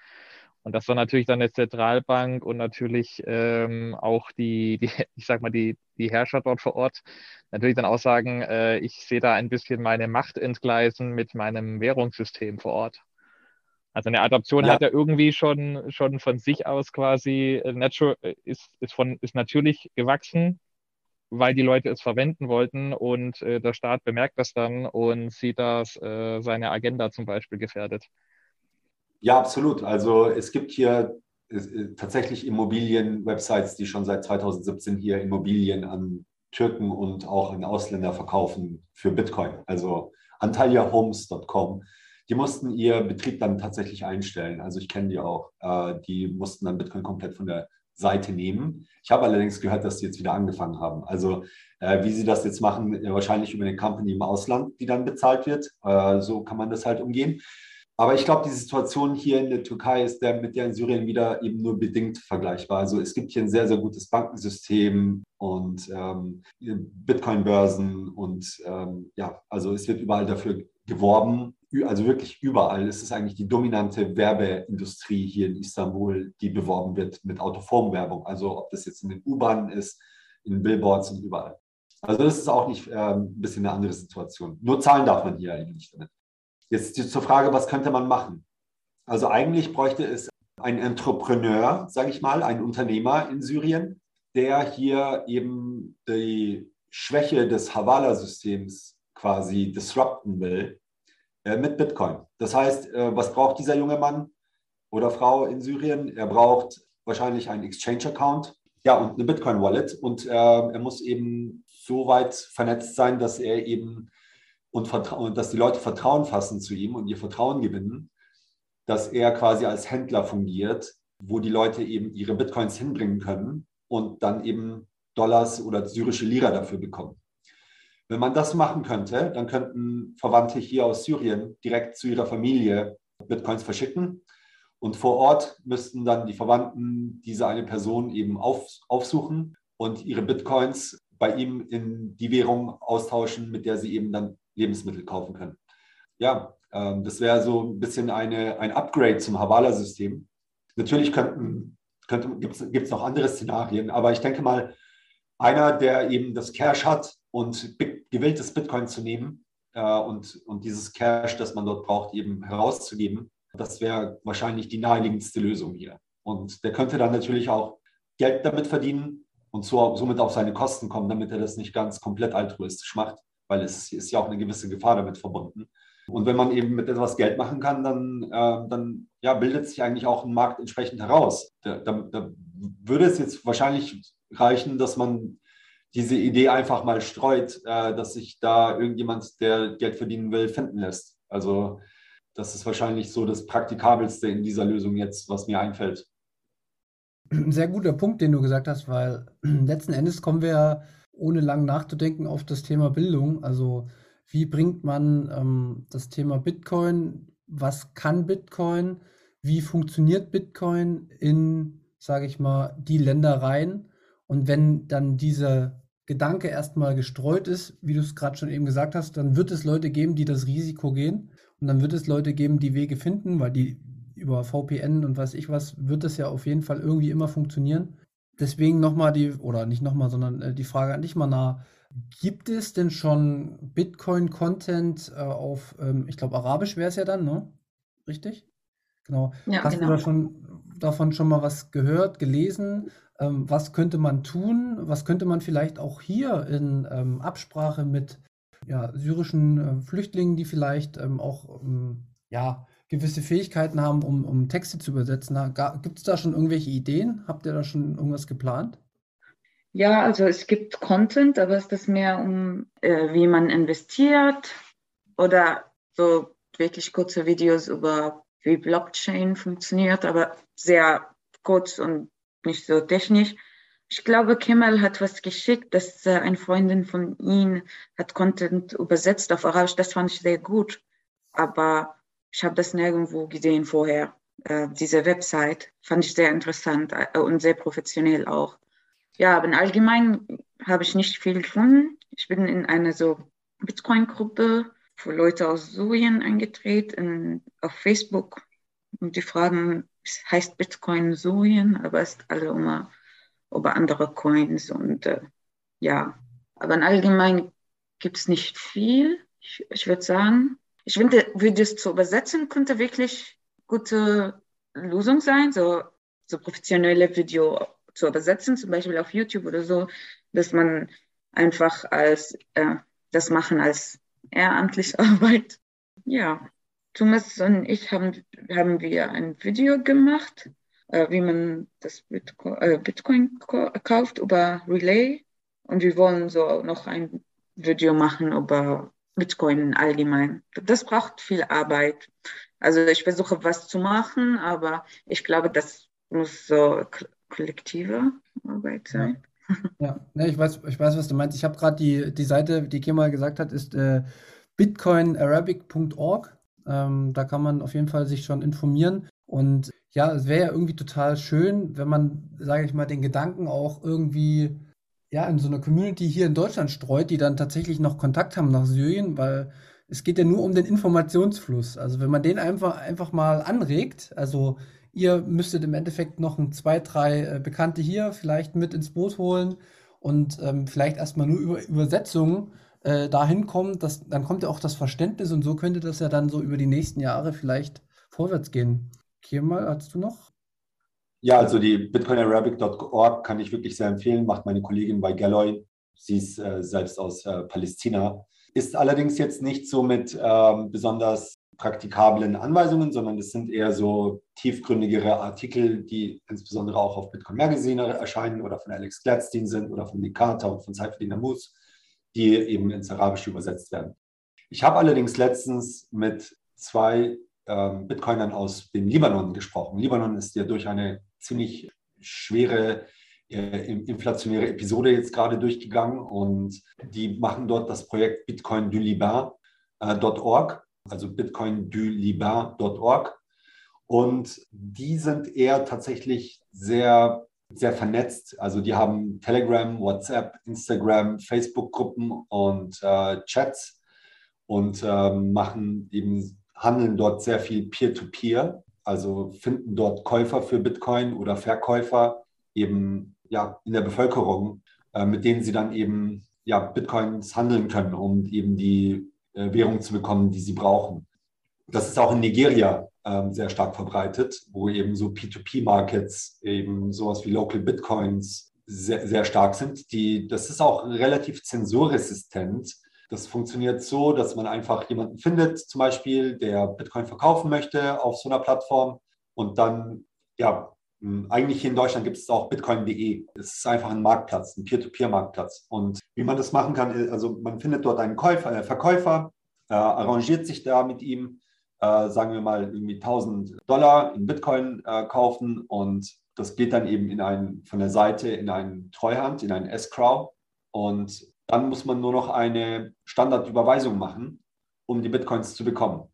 Und das war natürlich dann eine Zentralbank und natürlich ähm, auch die, die, <laughs> ich sag mal, die, die Herrscher dort vor Ort natürlich dann auch sagen, äh, ich sehe da ein bisschen meine Macht entgleisen mit meinem Währungssystem vor Ort. Also eine Adoption ja. hat ja irgendwie schon, schon von sich aus quasi äh, natural, ist, ist, von, ist natürlich gewachsen. weil die Leute es verwenden wollten und äh, der Staat bemerkt das dann und sieht, dass äh, seine Agenda zum Beispiel gefährdet. Ja, absolut. Also es gibt hier äh, tatsächlich Immobilien-Websites, die schon seit 2017 hier Immobilien an Türken und auch an Ausländer verkaufen für Bitcoin. Also antaliahomes.com. Die mussten ihr Betrieb dann tatsächlich einstellen. Also ich kenne die auch. Äh, die mussten dann Bitcoin komplett von der Seite nehmen. Ich habe allerdings gehört, dass die jetzt wieder angefangen haben. Also äh, wie sie das jetzt machen, wahrscheinlich über eine Company im Ausland, die dann bezahlt wird. so kann man das halt umgehen. Aber ich glaube, die Situation hier in der Türkei ist der mit der in Syrien wieder eben nur bedingt vergleichbar. Also es gibt hier ein sehr, sehr gutes Bankensystem und ähm, Bitcoin-Börsen und ähm, ja, also es wird überall dafür geworben. Also wirklich überall. Es ist eigentlich die dominante Werbeindustrie hier in Istanbul, die beworben wird mit Autoformwerbung. Also ob das jetzt in den U-Bahnen ist, in Billboards und überall. Also das ist auch nicht äh, ein bisschen eine andere Situation. Nur zahlen darf man hier eigentlich nicht damit. Jetzt zur Frage, was könnte man machen? Also eigentlich bräuchte es einen Entrepreneur, sage ich mal, einen Unternehmer in Syrien, der hier eben die Schwäche des Havala-Systems quasi disrupten will mit Bitcoin. Das heißt, äh, was braucht dieser junge Mann oder Frau in Syrien? Er braucht wahrscheinlich einen Exchange-Account, ja, und eine Bitcoin-Wallet. Und äh, er muss eben so weit vernetzt sein, dass er eben und, und dass die Leute Vertrauen fassen zu ihm und ihr Vertrauen gewinnen, dass er quasi als Händler fungiert, wo die Leute eben ihre Bitcoins hinbringen können und dann eben Dollars oder syrische Lira dafür bekommen. Wenn man das machen könnte, dann könnten Verwandte hier aus Syrien direkt zu ihrer Familie Bitcoins verschicken. Und vor Ort müssten dann die Verwandten diese eine Person eben auf, aufsuchen und ihre Bitcoins bei ihm in die Währung austauschen, mit der sie eben dann Lebensmittel kaufen können. Ja, ähm, das wäre so ein bisschen eine, ein Upgrade zum Havala-System. Natürlich könnten, könnte, gibt es noch andere Szenarien, aber ich denke mal, einer, der eben das Cash hat und gewillt ist, Bitcoin zu nehmen äh, und, und dieses Cash, das man dort braucht, eben herauszugeben, das wäre wahrscheinlich die naheliegendste Lösung hier. Und der könnte dann natürlich auch Geld damit verdienen und so, somit auf seine Kosten kommen, damit er das nicht ganz komplett altruistisch macht weil es ist ja auch eine gewisse Gefahr damit verbunden. Und wenn man eben mit etwas Geld machen kann, dann, äh, dann ja, bildet sich eigentlich auch ein Markt entsprechend heraus. Da, da, da, würde es jetzt wahrscheinlich reichen, dass man diese Idee einfach mal streut, äh, dass sich da irgendjemand, der Geld verdienen will, finden lässt. Also das ist wahrscheinlich so das Praktikabelste in dieser Lösung jetzt, was mir einfällt. Sehr guter Punkt, den du gesagt hast, weil <clears throat> letzten Endes kommen wir ohne lang nachzudenken auf das Thema Bildung. Also wie bringt man ähm, das Thema Bitcoin, was kann Bitcoin, wie funktioniert Bitcoin in, sage ich mal, die Länder rein. Und wenn dann dieser Gedanke erstmal gestreut ist, wie du es gerade schon eben gesagt hast, dann wird es Leute geben, die das Risiko gehen. Und dann wird es Leute geben, die Wege finden, weil die über VPN und weiß ich was, wird das ja auf jeden Fall irgendwie immer funktionieren. Deswegen nochmal die, oder nicht nochmal, sondern äh, die Frage an dich mal nah. Gibt es denn schon Bitcoin-Content äh, auf, ähm, ich glaube, Arabisch wäre es ja dann, ne? Richtig? Genau. Ja, Hast genau. du da schon, davon schon mal was gehört, gelesen? Ähm, was könnte man tun? Was könnte man vielleicht auch hier in ähm, Absprache mit ja, syrischen äh, Flüchtlingen, die vielleicht ähm, auch ähm, ja, gewisse Fähigkeiten haben, um, um Texte zu übersetzen. Gibt es da schon irgendwelche Ideen? Habt ihr da schon irgendwas geplant? Ja, also es gibt Content, aber ist mehr um, äh, wie man investiert oder so wirklich kurze Videos über wie Blockchain funktioniert, aber sehr kurz und nicht so technisch. Ich glaube, Kemal hat was geschickt, dass äh, eine Freundin von ihm hat Content übersetzt auf Arabisch. Das fand ich sehr gut. Aber ich habe das nirgendwo gesehen vorher. Äh, diese Website fand ich sehr interessant äh, und sehr professionell auch. Ja, aber im Allgemeinen habe ich nicht viel gefunden. Ich bin in eine so Bitcoin-Gruppe für Leute aus Syrien eingetreten auf Facebook. Und die fragen, es heißt Bitcoin Syrien, aber es ist alle immer über andere Coins und äh, ja. Aber im Allgemeinen gibt es nicht viel. Ich, ich würde sagen, ich finde, Videos zu übersetzen könnte wirklich gute Lösung sein, so, so professionelle Video zu übersetzen, zum Beispiel auf YouTube oder so, dass man einfach als äh, das machen als ehrenamtliche <laughs> Arbeit. Ja, Thomas und ich haben, haben wir ein Video gemacht, äh, wie man das Bitcoin, äh, Bitcoin kauft über Relay. Und wir wollen so noch ein Video machen über Bitcoin allgemein. Das braucht viel Arbeit. Also ich versuche was zu machen, aber ich glaube, das muss so kollektive Arbeit sein. Ja, ja ich, weiß, ich weiß, was du meinst. Ich habe gerade die, die Seite, die Kemal gesagt hat, ist äh, bitcoinarabic.org. Ähm, da kann man auf jeden Fall sich schon informieren. Und ja, es wäre ja irgendwie total schön, wenn man, sage ich mal, den Gedanken auch irgendwie ja, in so einer Community hier in Deutschland streut, die dann tatsächlich noch Kontakt haben nach Syrien, weil es geht ja nur um den Informationsfluss. Also wenn man den einfach, einfach mal anregt, also ihr müsstet im Endeffekt noch ein, zwei, drei äh, Bekannte hier vielleicht mit ins Boot holen und ähm, vielleicht erstmal nur über Übersetzungen äh, dahin kommen, dass, dann kommt ja auch das Verständnis und so könnte das ja dann so über die nächsten Jahre vielleicht vorwärts gehen. Kemal, hast du noch? Ja, also die bitcoinarabic.org kann ich wirklich sehr empfehlen, macht meine Kollegin bei Galloy. Sie ist äh, selbst aus äh, Palästina. Ist allerdings jetzt nicht so mit ähm, besonders praktikablen Anweisungen, sondern es sind eher so tiefgründigere Artikel, die insbesondere auch auf Bitcoin Magazine erscheinen oder von Alex Gladstein sind oder von Nick Carter und von Saifeddin Amus, die eben ins Arabische übersetzt werden. Ich habe allerdings letztens mit zwei ähm, Bitcoinern aus dem Libanon gesprochen. Libanon ist ja durch eine ziemlich schwere äh, inflationäre Episode jetzt gerade durchgegangen und die machen dort das Projekt Bitcoin du Liban.org, äh, also bitcoinduliban.org. Und die sind eher tatsächlich sehr, sehr vernetzt. Also die haben Telegram, WhatsApp, Instagram, Facebook-Gruppen und äh, Chats und äh, machen eben, handeln dort sehr viel Peer-to-Peer. -Peer, also finden dort Käufer für Bitcoin oder Verkäufer eben ja, in der Bevölkerung, äh, mit denen sie dann eben ja, Bitcoins handeln können, um eben die Währung zu bekommen, die sie brauchen. Das ist auch in Nigeria ähm, sehr stark verbreitet, wo eben so P2P-Markets, eben sowas wie Local Bitcoins sehr, sehr stark sind. Die, das ist auch relativ zensurresistent. Das funktioniert so, dass man einfach jemanden findet, zum Beispiel, der Bitcoin verkaufen möchte auf so einer Plattform und dann ja, eigentlich hier in Deutschland gibt es auch bitcoin.de. Es ist einfach ein Marktplatz, ein Peer-to-Peer-Marktplatz. Und wie man das machen kann, also man findet dort einen Käufer, äh, Verkäufer, äh, arrangiert sich da mit ihm, äh, sagen wir mal irgendwie 1000 Dollar in Bitcoin äh, kaufen und das geht dann eben in ein, von der Seite in einen Treuhand, in einen Escrow. Und dann muss man nur noch eine Standardüberweisung machen, um die Bitcoins zu bekommen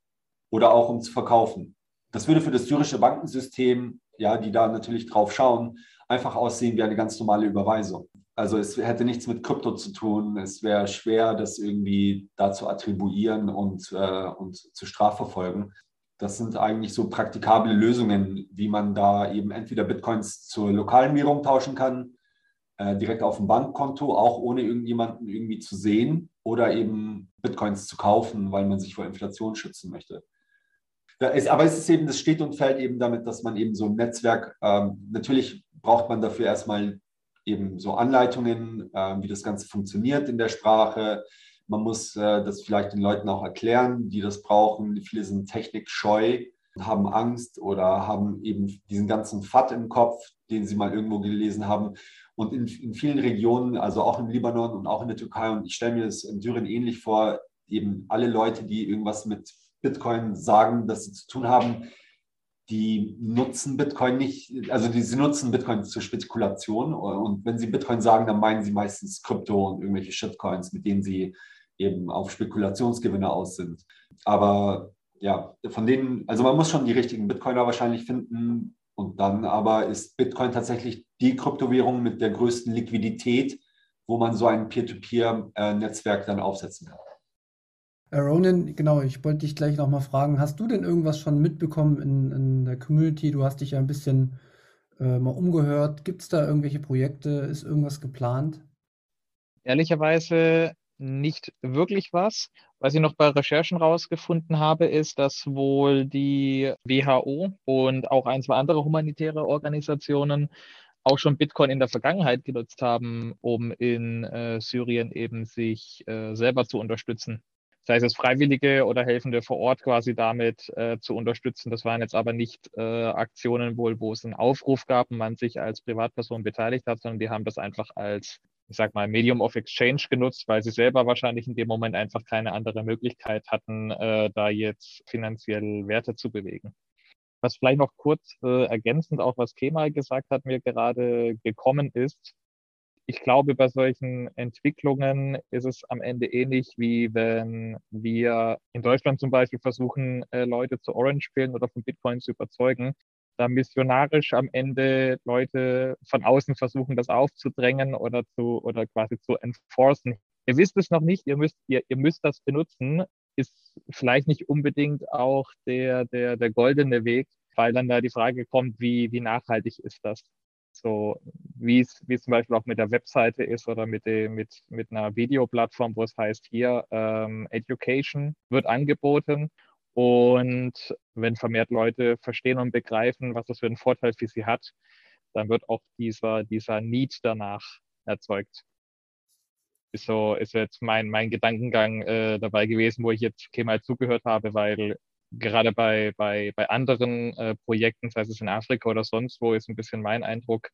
oder auch um zu verkaufen. Das würde für das syrische Bankensystem ja, die da natürlich drauf schauen, einfach aussehen wie eine ganz normale Überweisung. Also es hätte nichts mit Krypto zu tun. Es wäre schwer, das irgendwie da zu attribuieren und, äh, und zu strafverfolgen. Das sind eigentlich so praktikable Lösungen, wie man da eben entweder Bitcoins zur lokalen Währung tauschen kann, äh, direkt auf dem Bankkonto, auch ohne irgendjemanden irgendwie zu sehen, oder eben Bitcoins zu kaufen, weil man sich vor Inflation schützen möchte. Ist, aber es ist eben, das steht und fällt eben damit, dass man eben so ein Netzwerk, ähm, natürlich braucht man dafür erstmal eben so Anleitungen, äh, wie das Ganze funktioniert in der Sprache. Man muss äh, das vielleicht den Leuten auch erklären, die das brauchen. Viele sind technikscheu, haben Angst oder haben eben diesen ganzen FAT im Kopf, den sie mal irgendwo gelesen haben. Und in, in vielen Regionen, also auch im Libanon und auch in der Türkei, und ich stelle mir das in Syrien ähnlich vor, eben alle Leute, die irgendwas mit Bitcoin sagen, dass sie zu tun haben, die nutzen Bitcoin nicht, also die, sie nutzen Bitcoin zur Spekulation. Und wenn sie Bitcoin sagen, dann meinen sie meistens Krypto und irgendwelche Shitcoins, mit denen sie eben auf Spekulationsgewinne aus sind. Aber ja, von denen, also man muss schon die richtigen Bitcoiner wahrscheinlich finden. Und dann aber ist Bitcoin tatsächlich die Kryptowährung mit der größten Liquidität, wo man so ein Peer-to-Peer-Netzwerk äh, dann aufsetzen kann. Ronan, genau, ich wollte dich gleich nochmal fragen, hast du denn irgendwas schon mitbekommen in, in der Community? Du hast dich ja ein bisschen äh, mal umgehört. Gibt es da irgendwelche Projekte? Ist irgendwas geplant? Ehrlicherweise nicht wirklich was. Was ich noch bei Recherchen rausgefunden habe, ist, dass wohl die WHO und auch ein, zwei andere humanitäre Organisationen auch schon Bitcoin in der Vergangenheit genutzt haben, um in äh, Syrien eben sich äh, selber zu unterstützen. Sei es Freiwillige oder Helfende vor Ort quasi damit äh, zu unterstützen. Das waren jetzt aber nicht äh, Aktionen wohl, wo es einen Aufruf gab und man sich als Privatperson beteiligt hat, sondern die haben das einfach als, ich sag mal, Medium of Exchange genutzt, weil sie selber wahrscheinlich in dem Moment einfach keine andere Möglichkeit hatten, äh, da jetzt finanziell Werte zu bewegen. Was vielleicht noch kurz äh, ergänzend auch, was Kemal gesagt hat, mir gerade gekommen ist. Ich glaube, bei solchen Entwicklungen ist es am Ende ähnlich, wie wenn wir in Deutschland zum Beispiel versuchen, äh, Leute zu Orange spielen oder von Bitcoin zu überzeugen, da missionarisch am Ende Leute von außen versuchen, das aufzudrängen oder zu oder quasi zu enforcen. Ihr wisst es noch nicht, ihr müsst, ihr, ihr müsst das benutzen ist vielleicht nicht unbedingt auch der, der, der goldene Weg, weil dann da die Frage kommt, wie, wie nachhaltig ist das? So, wie es, wie zum Beispiel auch mit der Webseite ist oder mit, dem, mit, mit einer Videoplattform, wo es heißt, hier ähm, Education wird angeboten. Und wenn vermehrt Leute verstehen und begreifen, was das für einen Vorteil für sie hat, dann wird auch dieser, dieser Need danach erzeugt ist so, ist jetzt mein, mein Gedankengang äh, dabei gewesen, wo ich jetzt okay, mal zugehört habe, weil gerade bei, bei, bei anderen äh, Projekten, sei es in Afrika oder sonst wo, ist ein bisschen mein Eindruck,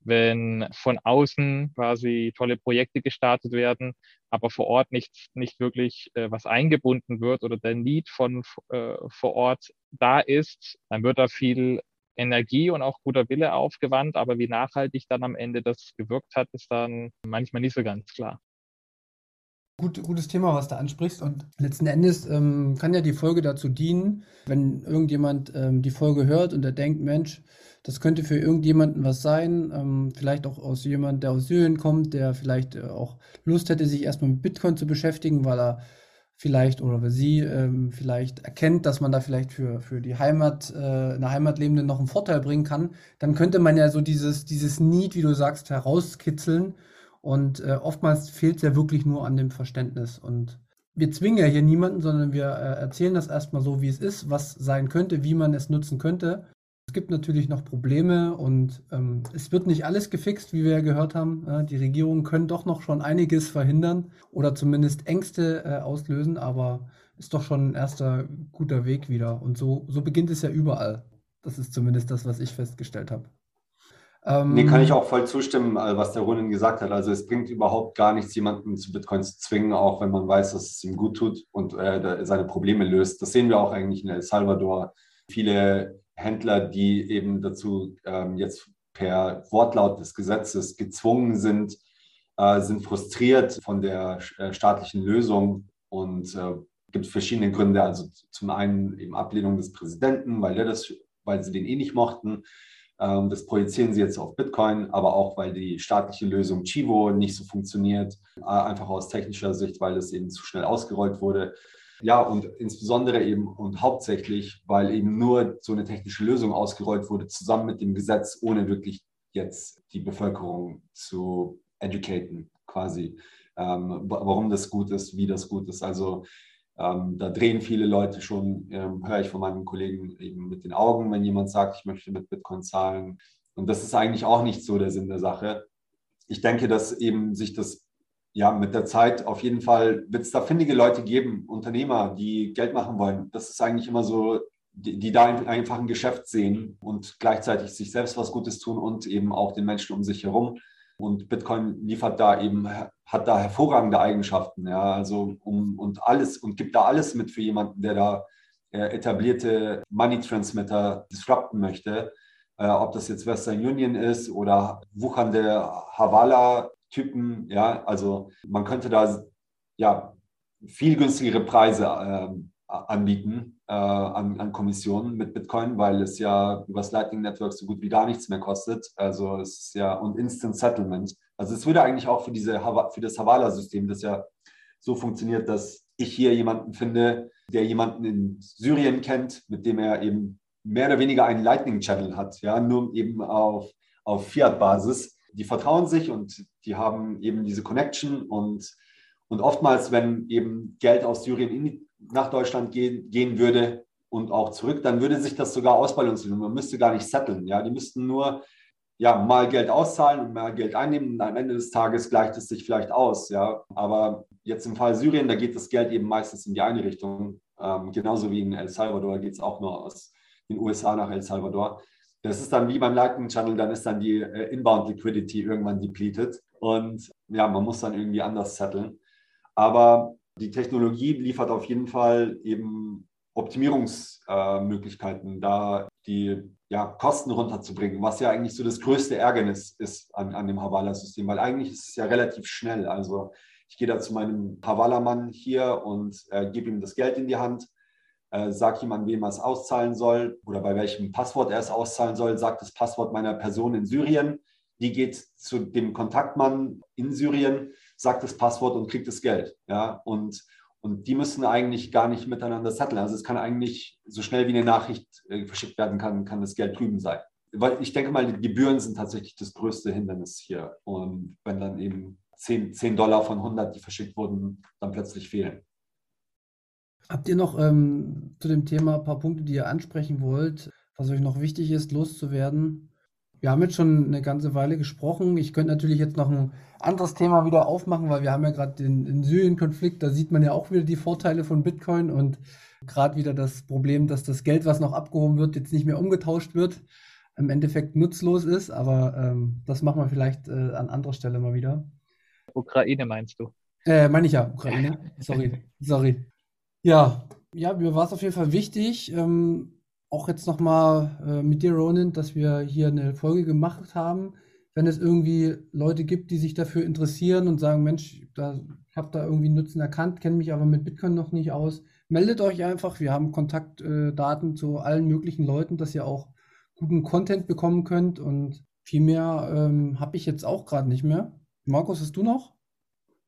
wenn von außen quasi tolle Projekte gestartet werden, aber vor Ort nicht, nicht wirklich äh, was eingebunden wird oder der Need von äh, vor Ort da ist, dann wird da viel Energie und auch guter Wille aufgewandt, aber wie nachhaltig dann am Ende das gewirkt hat, ist dann manchmal nicht so ganz klar. Gut, gutes Thema, was du ansprichst. Und letzten Endes ähm, kann ja die Folge dazu dienen, wenn irgendjemand ähm, die Folge hört und er denkt, Mensch, das könnte für irgendjemanden was sein, ähm, vielleicht auch aus jemand, der aus Syrien kommt, der vielleicht äh, auch Lust hätte, sich erstmal mit Bitcoin zu beschäftigen, weil er vielleicht oder weil sie ähm, vielleicht erkennt, dass man da vielleicht für, für die Heimat, äh, eine Heimatlebende noch einen Vorteil bringen kann, dann könnte man ja so dieses, dieses Need, wie du sagst, herauskitzeln und äh, oftmals fehlt es ja wirklich nur an dem Verständnis. Und wir zwingen ja hier niemanden, sondern wir äh, erzählen das erstmal so, wie es ist, was sein könnte, wie man es nutzen könnte. Es gibt natürlich noch Probleme und ähm, es wird nicht alles gefixt, wie wir ja gehört haben. Äh, die Regierungen können doch noch schon einiges verhindern oder zumindest Ängste äh, auslösen, aber ist doch schon ein erster guter Weg wieder. Und so, so beginnt es ja überall. Das ist zumindest das, was ich festgestellt habe. Ähm, nee, kann ich auch voll zustimmen, äh, was der Ronin gesagt hat. Also es bringt überhaupt gar nichts, jemanden zu Bitcoin zu zwingen, auch wenn man weiß, dass es ihm gut tut und äh, seine Probleme löst. Das sehen wir auch eigentlich in El Salvador. Viele Händler, die eben dazu ähm, jetzt per Wortlaut des Gesetzes gezwungen sind, äh, sind frustriert von der äh, staatlichen Lösung und äh, gibt verschiedene Gründe. Also zum einen eben Ablehnung des Präsidenten, weil, der das, weil sie den eh nicht mochten. Ähm, das projizieren sie jetzt auf Bitcoin, aber auch, weil die staatliche Lösung Chivo nicht so funktioniert, äh, einfach aus technischer Sicht, weil es eben zu schnell ausgerollt wurde. Ja, und insbesondere eben und hauptsächlich, weil eben nur so eine technische Lösung ausgerollt wurde, zusammen mit dem Gesetz, ohne wirklich jetzt die Bevölkerung zu educaten, quasi, ähm, warum das gut ist, wie das gut ist. Also ähm, da drehen viele Leute schon, ähm, höre ich von meinen Kollegen eben mit den Augen, wenn jemand sagt, ich möchte mit Bitcoin zahlen. Und das ist eigentlich auch nicht so der Sinn der Sache. Ich denke, dass eben sich das ja mit der Zeit auf jeden Fall wird es da findige Leute geben, Unternehmer, die Geld machen wollen. Das ist eigentlich immer so, die, die da einfach ein Geschäft sehen und gleichzeitig sich selbst was Gutes tun und eben auch den Menschen um sich herum. Und Bitcoin liefert da eben, hat da hervorragende Eigenschaften, ja, also um, und alles und gibt da alles mit für jemanden, der da äh, etablierte Money Transmitter disrupten möchte. Äh, ob das jetzt Western Union ist oder wuchernde Havala-Typen, ja, also man könnte da ja viel günstigere Preise äh, anbieten äh, an, an, Kommissionen mit Bitcoin, weil es ja über das Lightning Network so gut wie gar nichts mehr kostet. Also es ist ja und Instant Settlement. Also es würde eigentlich auch für diese für das Havala-System, das ja so funktioniert, dass ich hier jemanden finde, der jemanden in Syrien kennt, mit dem er eben mehr oder weniger einen Lightning Channel hat, ja, nur eben auf, auf Fiat-Basis. Die vertrauen sich und die haben eben diese Connection und und oftmals, wenn eben Geld aus Syrien in, nach Deutschland gehen, gehen würde und auch zurück, dann würde sich das sogar ausbalancieren. Man müsste gar nicht setteln. Ja? Die müssten nur ja, mal Geld auszahlen und mal Geld einnehmen und am Ende des Tages gleicht es sich vielleicht aus, ja. Aber jetzt im Fall Syrien, da geht das Geld eben meistens in die eine Richtung. Ähm, genauso wie in El Salvador geht es auch nur aus den USA nach El Salvador. Das ist dann wie beim Lightning Channel, dann ist dann die äh, Inbound Liquidity irgendwann depleted und ja, man muss dann irgendwie anders setteln. Aber die Technologie liefert auf jeden Fall eben Optimierungsmöglichkeiten, äh, da die ja, Kosten runterzubringen, was ja eigentlich so das größte Ärgernis ist an, an dem Havala-System, weil eigentlich ist es ja relativ schnell. Also ich gehe da zu meinem Havala-Mann hier und äh, gebe ihm das Geld in die Hand, äh, sage ihm, an wem er es auszahlen soll oder bei welchem Passwort er es auszahlen soll, sagt das Passwort meiner Person in Syrien. Die geht zu dem Kontaktmann in Syrien, sagt das Passwort und kriegt das Geld. Ja? Und, und die müssen eigentlich gar nicht miteinander setteln. Also es kann eigentlich so schnell wie eine Nachricht äh, verschickt werden kann, kann das Geld drüben sein. Weil ich denke mal, die Gebühren sind tatsächlich das größte Hindernis hier. Und wenn dann eben 10, 10 Dollar von 100, die verschickt wurden, dann plötzlich fehlen. Habt ihr noch ähm, zu dem Thema ein paar Punkte, die ihr ansprechen wollt, was euch noch wichtig ist, loszuwerden? Wir haben jetzt schon eine ganze Weile gesprochen. Ich könnte natürlich jetzt noch ein anderes Thema wieder aufmachen, weil wir haben ja gerade den, den Syrien-Konflikt, da sieht man ja auch wieder die Vorteile von Bitcoin und gerade wieder das Problem, dass das Geld, was noch abgehoben wird, jetzt nicht mehr umgetauscht wird, im Endeffekt nutzlos ist. Aber ähm, das machen wir vielleicht äh, an anderer Stelle mal wieder. Ukraine meinst du? Äh, meine ich ja, Ukraine. <laughs> Sorry, sorry. Ja, ja, mir war es auf jeden Fall wichtig, ähm, auch jetzt nochmal äh, mit dir, Ronan, dass wir hier eine Folge gemacht haben. Wenn es irgendwie Leute gibt, die sich dafür interessieren und sagen, Mensch, da, ich habe da irgendwie Nutzen erkannt, kenne mich aber mit Bitcoin noch nicht aus, meldet euch einfach. Wir haben Kontaktdaten äh, zu allen möglichen Leuten, dass ihr auch guten Content bekommen könnt. Und viel mehr ähm, habe ich jetzt auch gerade nicht mehr. Markus, hast du noch?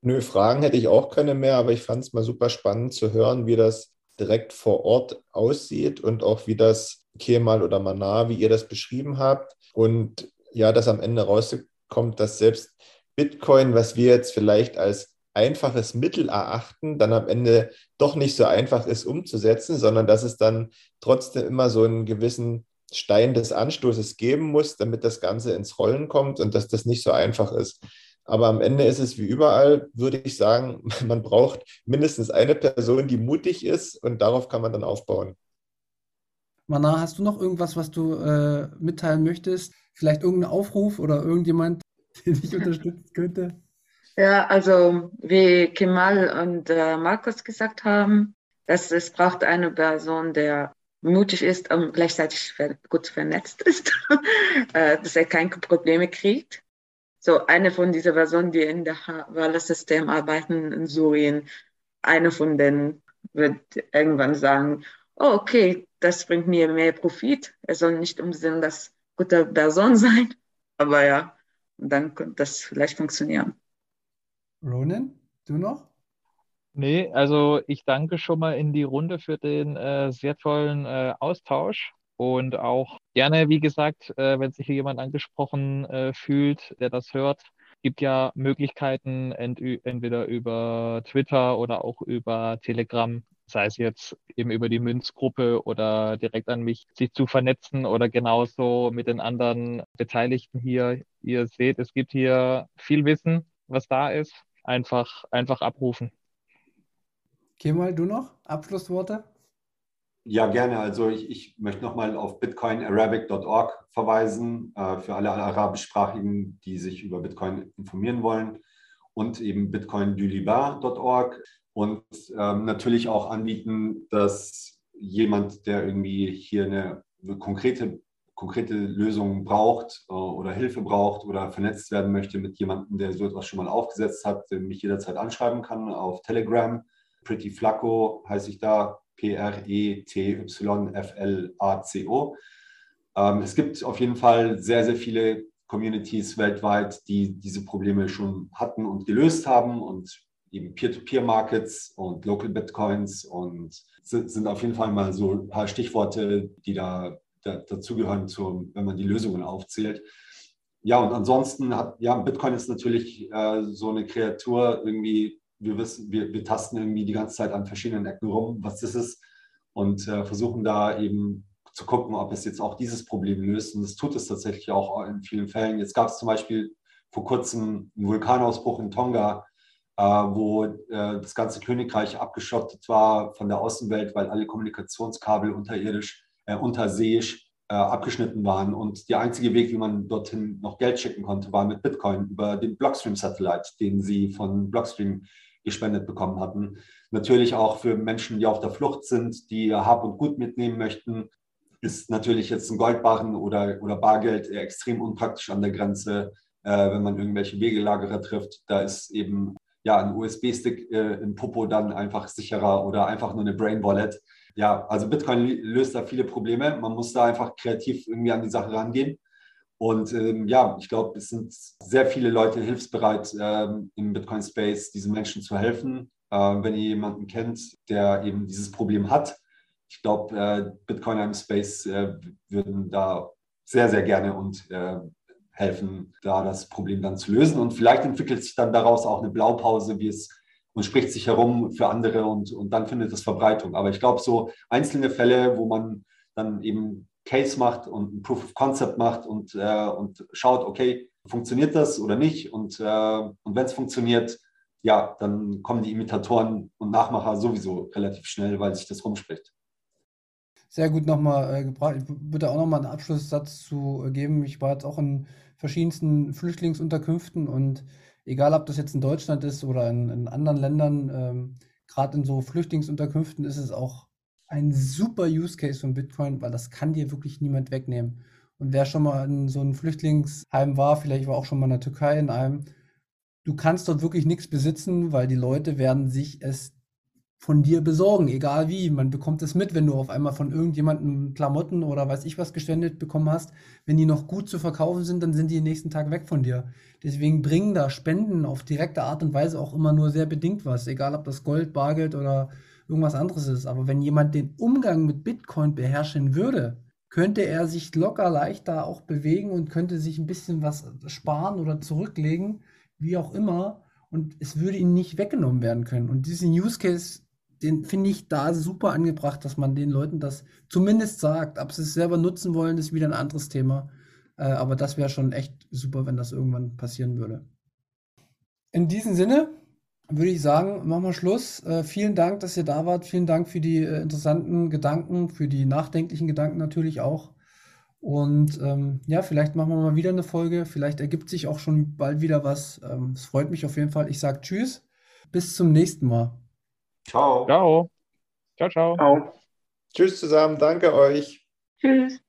Nö, Fragen hätte ich auch keine mehr, aber ich fand es mal super spannend zu hören, wie das direkt vor Ort aussieht und auch wie das Kemal oder Manar, wie ihr das beschrieben habt. Und ja, dass am Ende rauskommt, dass selbst Bitcoin, was wir jetzt vielleicht als einfaches Mittel erachten, dann am Ende doch nicht so einfach ist umzusetzen, sondern dass es dann trotzdem immer so einen gewissen Stein des Anstoßes geben muss, damit das Ganze ins Rollen kommt und dass das nicht so einfach ist. Aber am Ende ist es wie überall, würde ich sagen, <laughs> man braucht mindestens eine Person, die mutig ist und darauf kann man dann aufbauen. Mana, hast du noch irgendwas, was du äh, mitteilen möchtest? Vielleicht irgendeinen Aufruf oder irgendjemand, <laughs> der dich unterstützen könnte? Ja, also wie Kemal und äh, Markus gesagt haben, dass es braucht eine Person, der mutig ist und gleichzeitig gut vernetzt ist, <laughs> äh, dass er keine Probleme kriegt so eine von diesen Personen, die in der Wahlsystem arbeiten in Syrien, eine von denen wird irgendwann sagen, oh, okay, das bringt mir mehr Profit. Er soll nicht umsehen, das gute Person <laughs> sein. Aber ja, dann könnte das vielleicht funktionieren. Ronan, du noch? Nee, also ich danke schon mal in die Runde für den äh, sehr tollen äh, Austausch. Und auch gerne, wie gesagt, äh, wenn sich hier jemand angesprochen äh, fühlt, der das hört, gibt ja Möglichkeiten, ent entweder über Twitter oder auch über Telegram, sei es jetzt eben über die Münzgruppe oder direkt an mich, sich zu vernetzen oder genauso mit den anderen Beteiligten hier. Ihr seht, es gibt hier viel Wissen, was da ist. Einfach, einfach abrufen. Kemal, du noch? Abschlussworte? Ja, gerne. Also ich, ich möchte nochmal auf bitcoinarabic.org verweisen äh, für alle arabischsprachigen, die sich über Bitcoin informieren wollen und eben bitcoindulibar.org und ähm, natürlich auch anbieten, dass jemand, der irgendwie hier eine konkrete, konkrete Lösung braucht äh, oder Hilfe braucht oder vernetzt werden möchte mit jemandem, der so etwas schon mal aufgesetzt hat, mich jederzeit anschreiben kann auf Telegram. Pretty Flacco heiße ich da, P-R-E-T-Y-F-L-A-C-O. Ähm, es gibt auf jeden Fall sehr, sehr viele Communities weltweit, die diese Probleme schon hatten und gelöst haben und eben Peer-to-Peer-Markets und Local Bitcoins und sind auf jeden Fall mal so ein paar Stichworte, die da, da dazugehören, wenn man die Lösungen aufzählt. Ja, und ansonsten hat, ja, Bitcoin ist natürlich äh, so eine Kreatur irgendwie, wir wissen, wir, wir tasten irgendwie die ganze Zeit an verschiedenen Ecken rum, was das ist und äh, versuchen da eben zu gucken, ob es jetzt auch dieses Problem löst. Und das tut es tatsächlich auch in vielen Fällen. Jetzt gab es zum Beispiel vor kurzem einen Vulkanausbruch in Tonga, äh, wo äh, das ganze Königreich abgeschottet war von der Außenwelt, weil alle Kommunikationskabel unterirdisch, äh, unterseeisch äh, abgeschnitten waren. Und der einzige Weg, wie man dorthin noch Geld schicken konnte, war mit Bitcoin über den Blockstream-Satellite, den sie von Blockstream gespendet bekommen hatten. Natürlich auch für Menschen, die auf der Flucht sind, die Hab und Gut mitnehmen möchten, ist natürlich jetzt ein Goldbarren oder, oder Bargeld extrem unpraktisch an der Grenze, äh, wenn man irgendwelche Wegelagerer trifft. Da ist eben ja ein USB-Stick äh, im Popo dann einfach sicherer oder einfach nur eine Brain Wallet ja, also Bitcoin löst da viele Probleme. Man muss da einfach kreativ irgendwie an die Sache rangehen. Und ähm, ja, ich glaube, es sind sehr viele Leute hilfsbereit ähm, im Bitcoin-Space, diesen Menschen zu helfen. Äh, wenn ihr jemanden kennt, der eben dieses Problem hat, ich glaube, äh, Bitcoiner im Space äh, würden da sehr, sehr gerne und äh, helfen, da das Problem dann zu lösen. Und vielleicht entwickelt sich dann daraus auch eine Blaupause, wie es und spricht sich herum für andere und, und dann findet es Verbreitung. Aber ich glaube, so einzelne Fälle, wo man dann eben Case macht und ein Proof of Concept macht und, äh, und schaut, okay, funktioniert das oder nicht? Und, äh, und wenn es funktioniert, ja, dann kommen die Imitatoren und Nachmacher sowieso relativ schnell, weil sich das rumspricht. Sehr gut nochmal äh, gebracht. Ich würde auch nochmal einen Abschlusssatz zu äh, geben. Ich war jetzt auch in verschiedensten Flüchtlingsunterkünften und egal ob das jetzt in Deutschland ist oder in, in anderen Ländern, ähm, gerade in so Flüchtlingsunterkünften ist es auch ein super Use Case von Bitcoin, weil das kann dir wirklich niemand wegnehmen. Und wer schon mal in so einem Flüchtlingsheim war, vielleicht war auch schon mal in der Türkei in einem, du kannst dort wirklich nichts besitzen, weil die Leute werden sich es von dir besorgen, egal wie. Man bekommt es mit, wenn du auf einmal von irgendjemandem Klamotten oder weiß ich was gespendet bekommen hast. Wenn die noch gut zu verkaufen sind, dann sind die den nächsten Tag weg von dir. Deswegen bringen da Spenden auf direkte Art und Weise auch immer nur sehr bedingt was, egal ob das Gold, Bargeld oder irgendwas anderes ist. Aber wenn jemand den Umgang mit Bitcoin beherrschen würde, könnte er sich locker leichter auch bewegen und könnte sich ein bisschen was sparen oder zurücklegen, wie auch immer. Und es würde ihm nicht weggenommen werden können. Und diesen Use Case den finde ich da super angebracht, dass man den Leuten das zumindest sagt. Ob sie es selber nutzen wollen, ist wieder ein anderes Thema. Äh, aber das wäre schon echt super, wenn das irgendwann passieren würde. In diesem Sinne würde ich sagen, machen wir Schluss. Äh, vielen Dank, dass ihr da wart. Vielen Dank für die äh, interessanten Gedanken, für die nachdenklichen Gedanken natürlich auch. Und ähm, ja, vielleicht machen wir mal wieder eine Folge. Vielleicht ergibt sich auch schon bald wieder was. Ähm, es freut mich auf jeden Fall. Ich sage Tschüss. Bis zum nächsten Mal. Ciao. Ciao. Ciao, ciao. ciao. Tschüss zusammen. Danke euch. Tschüss.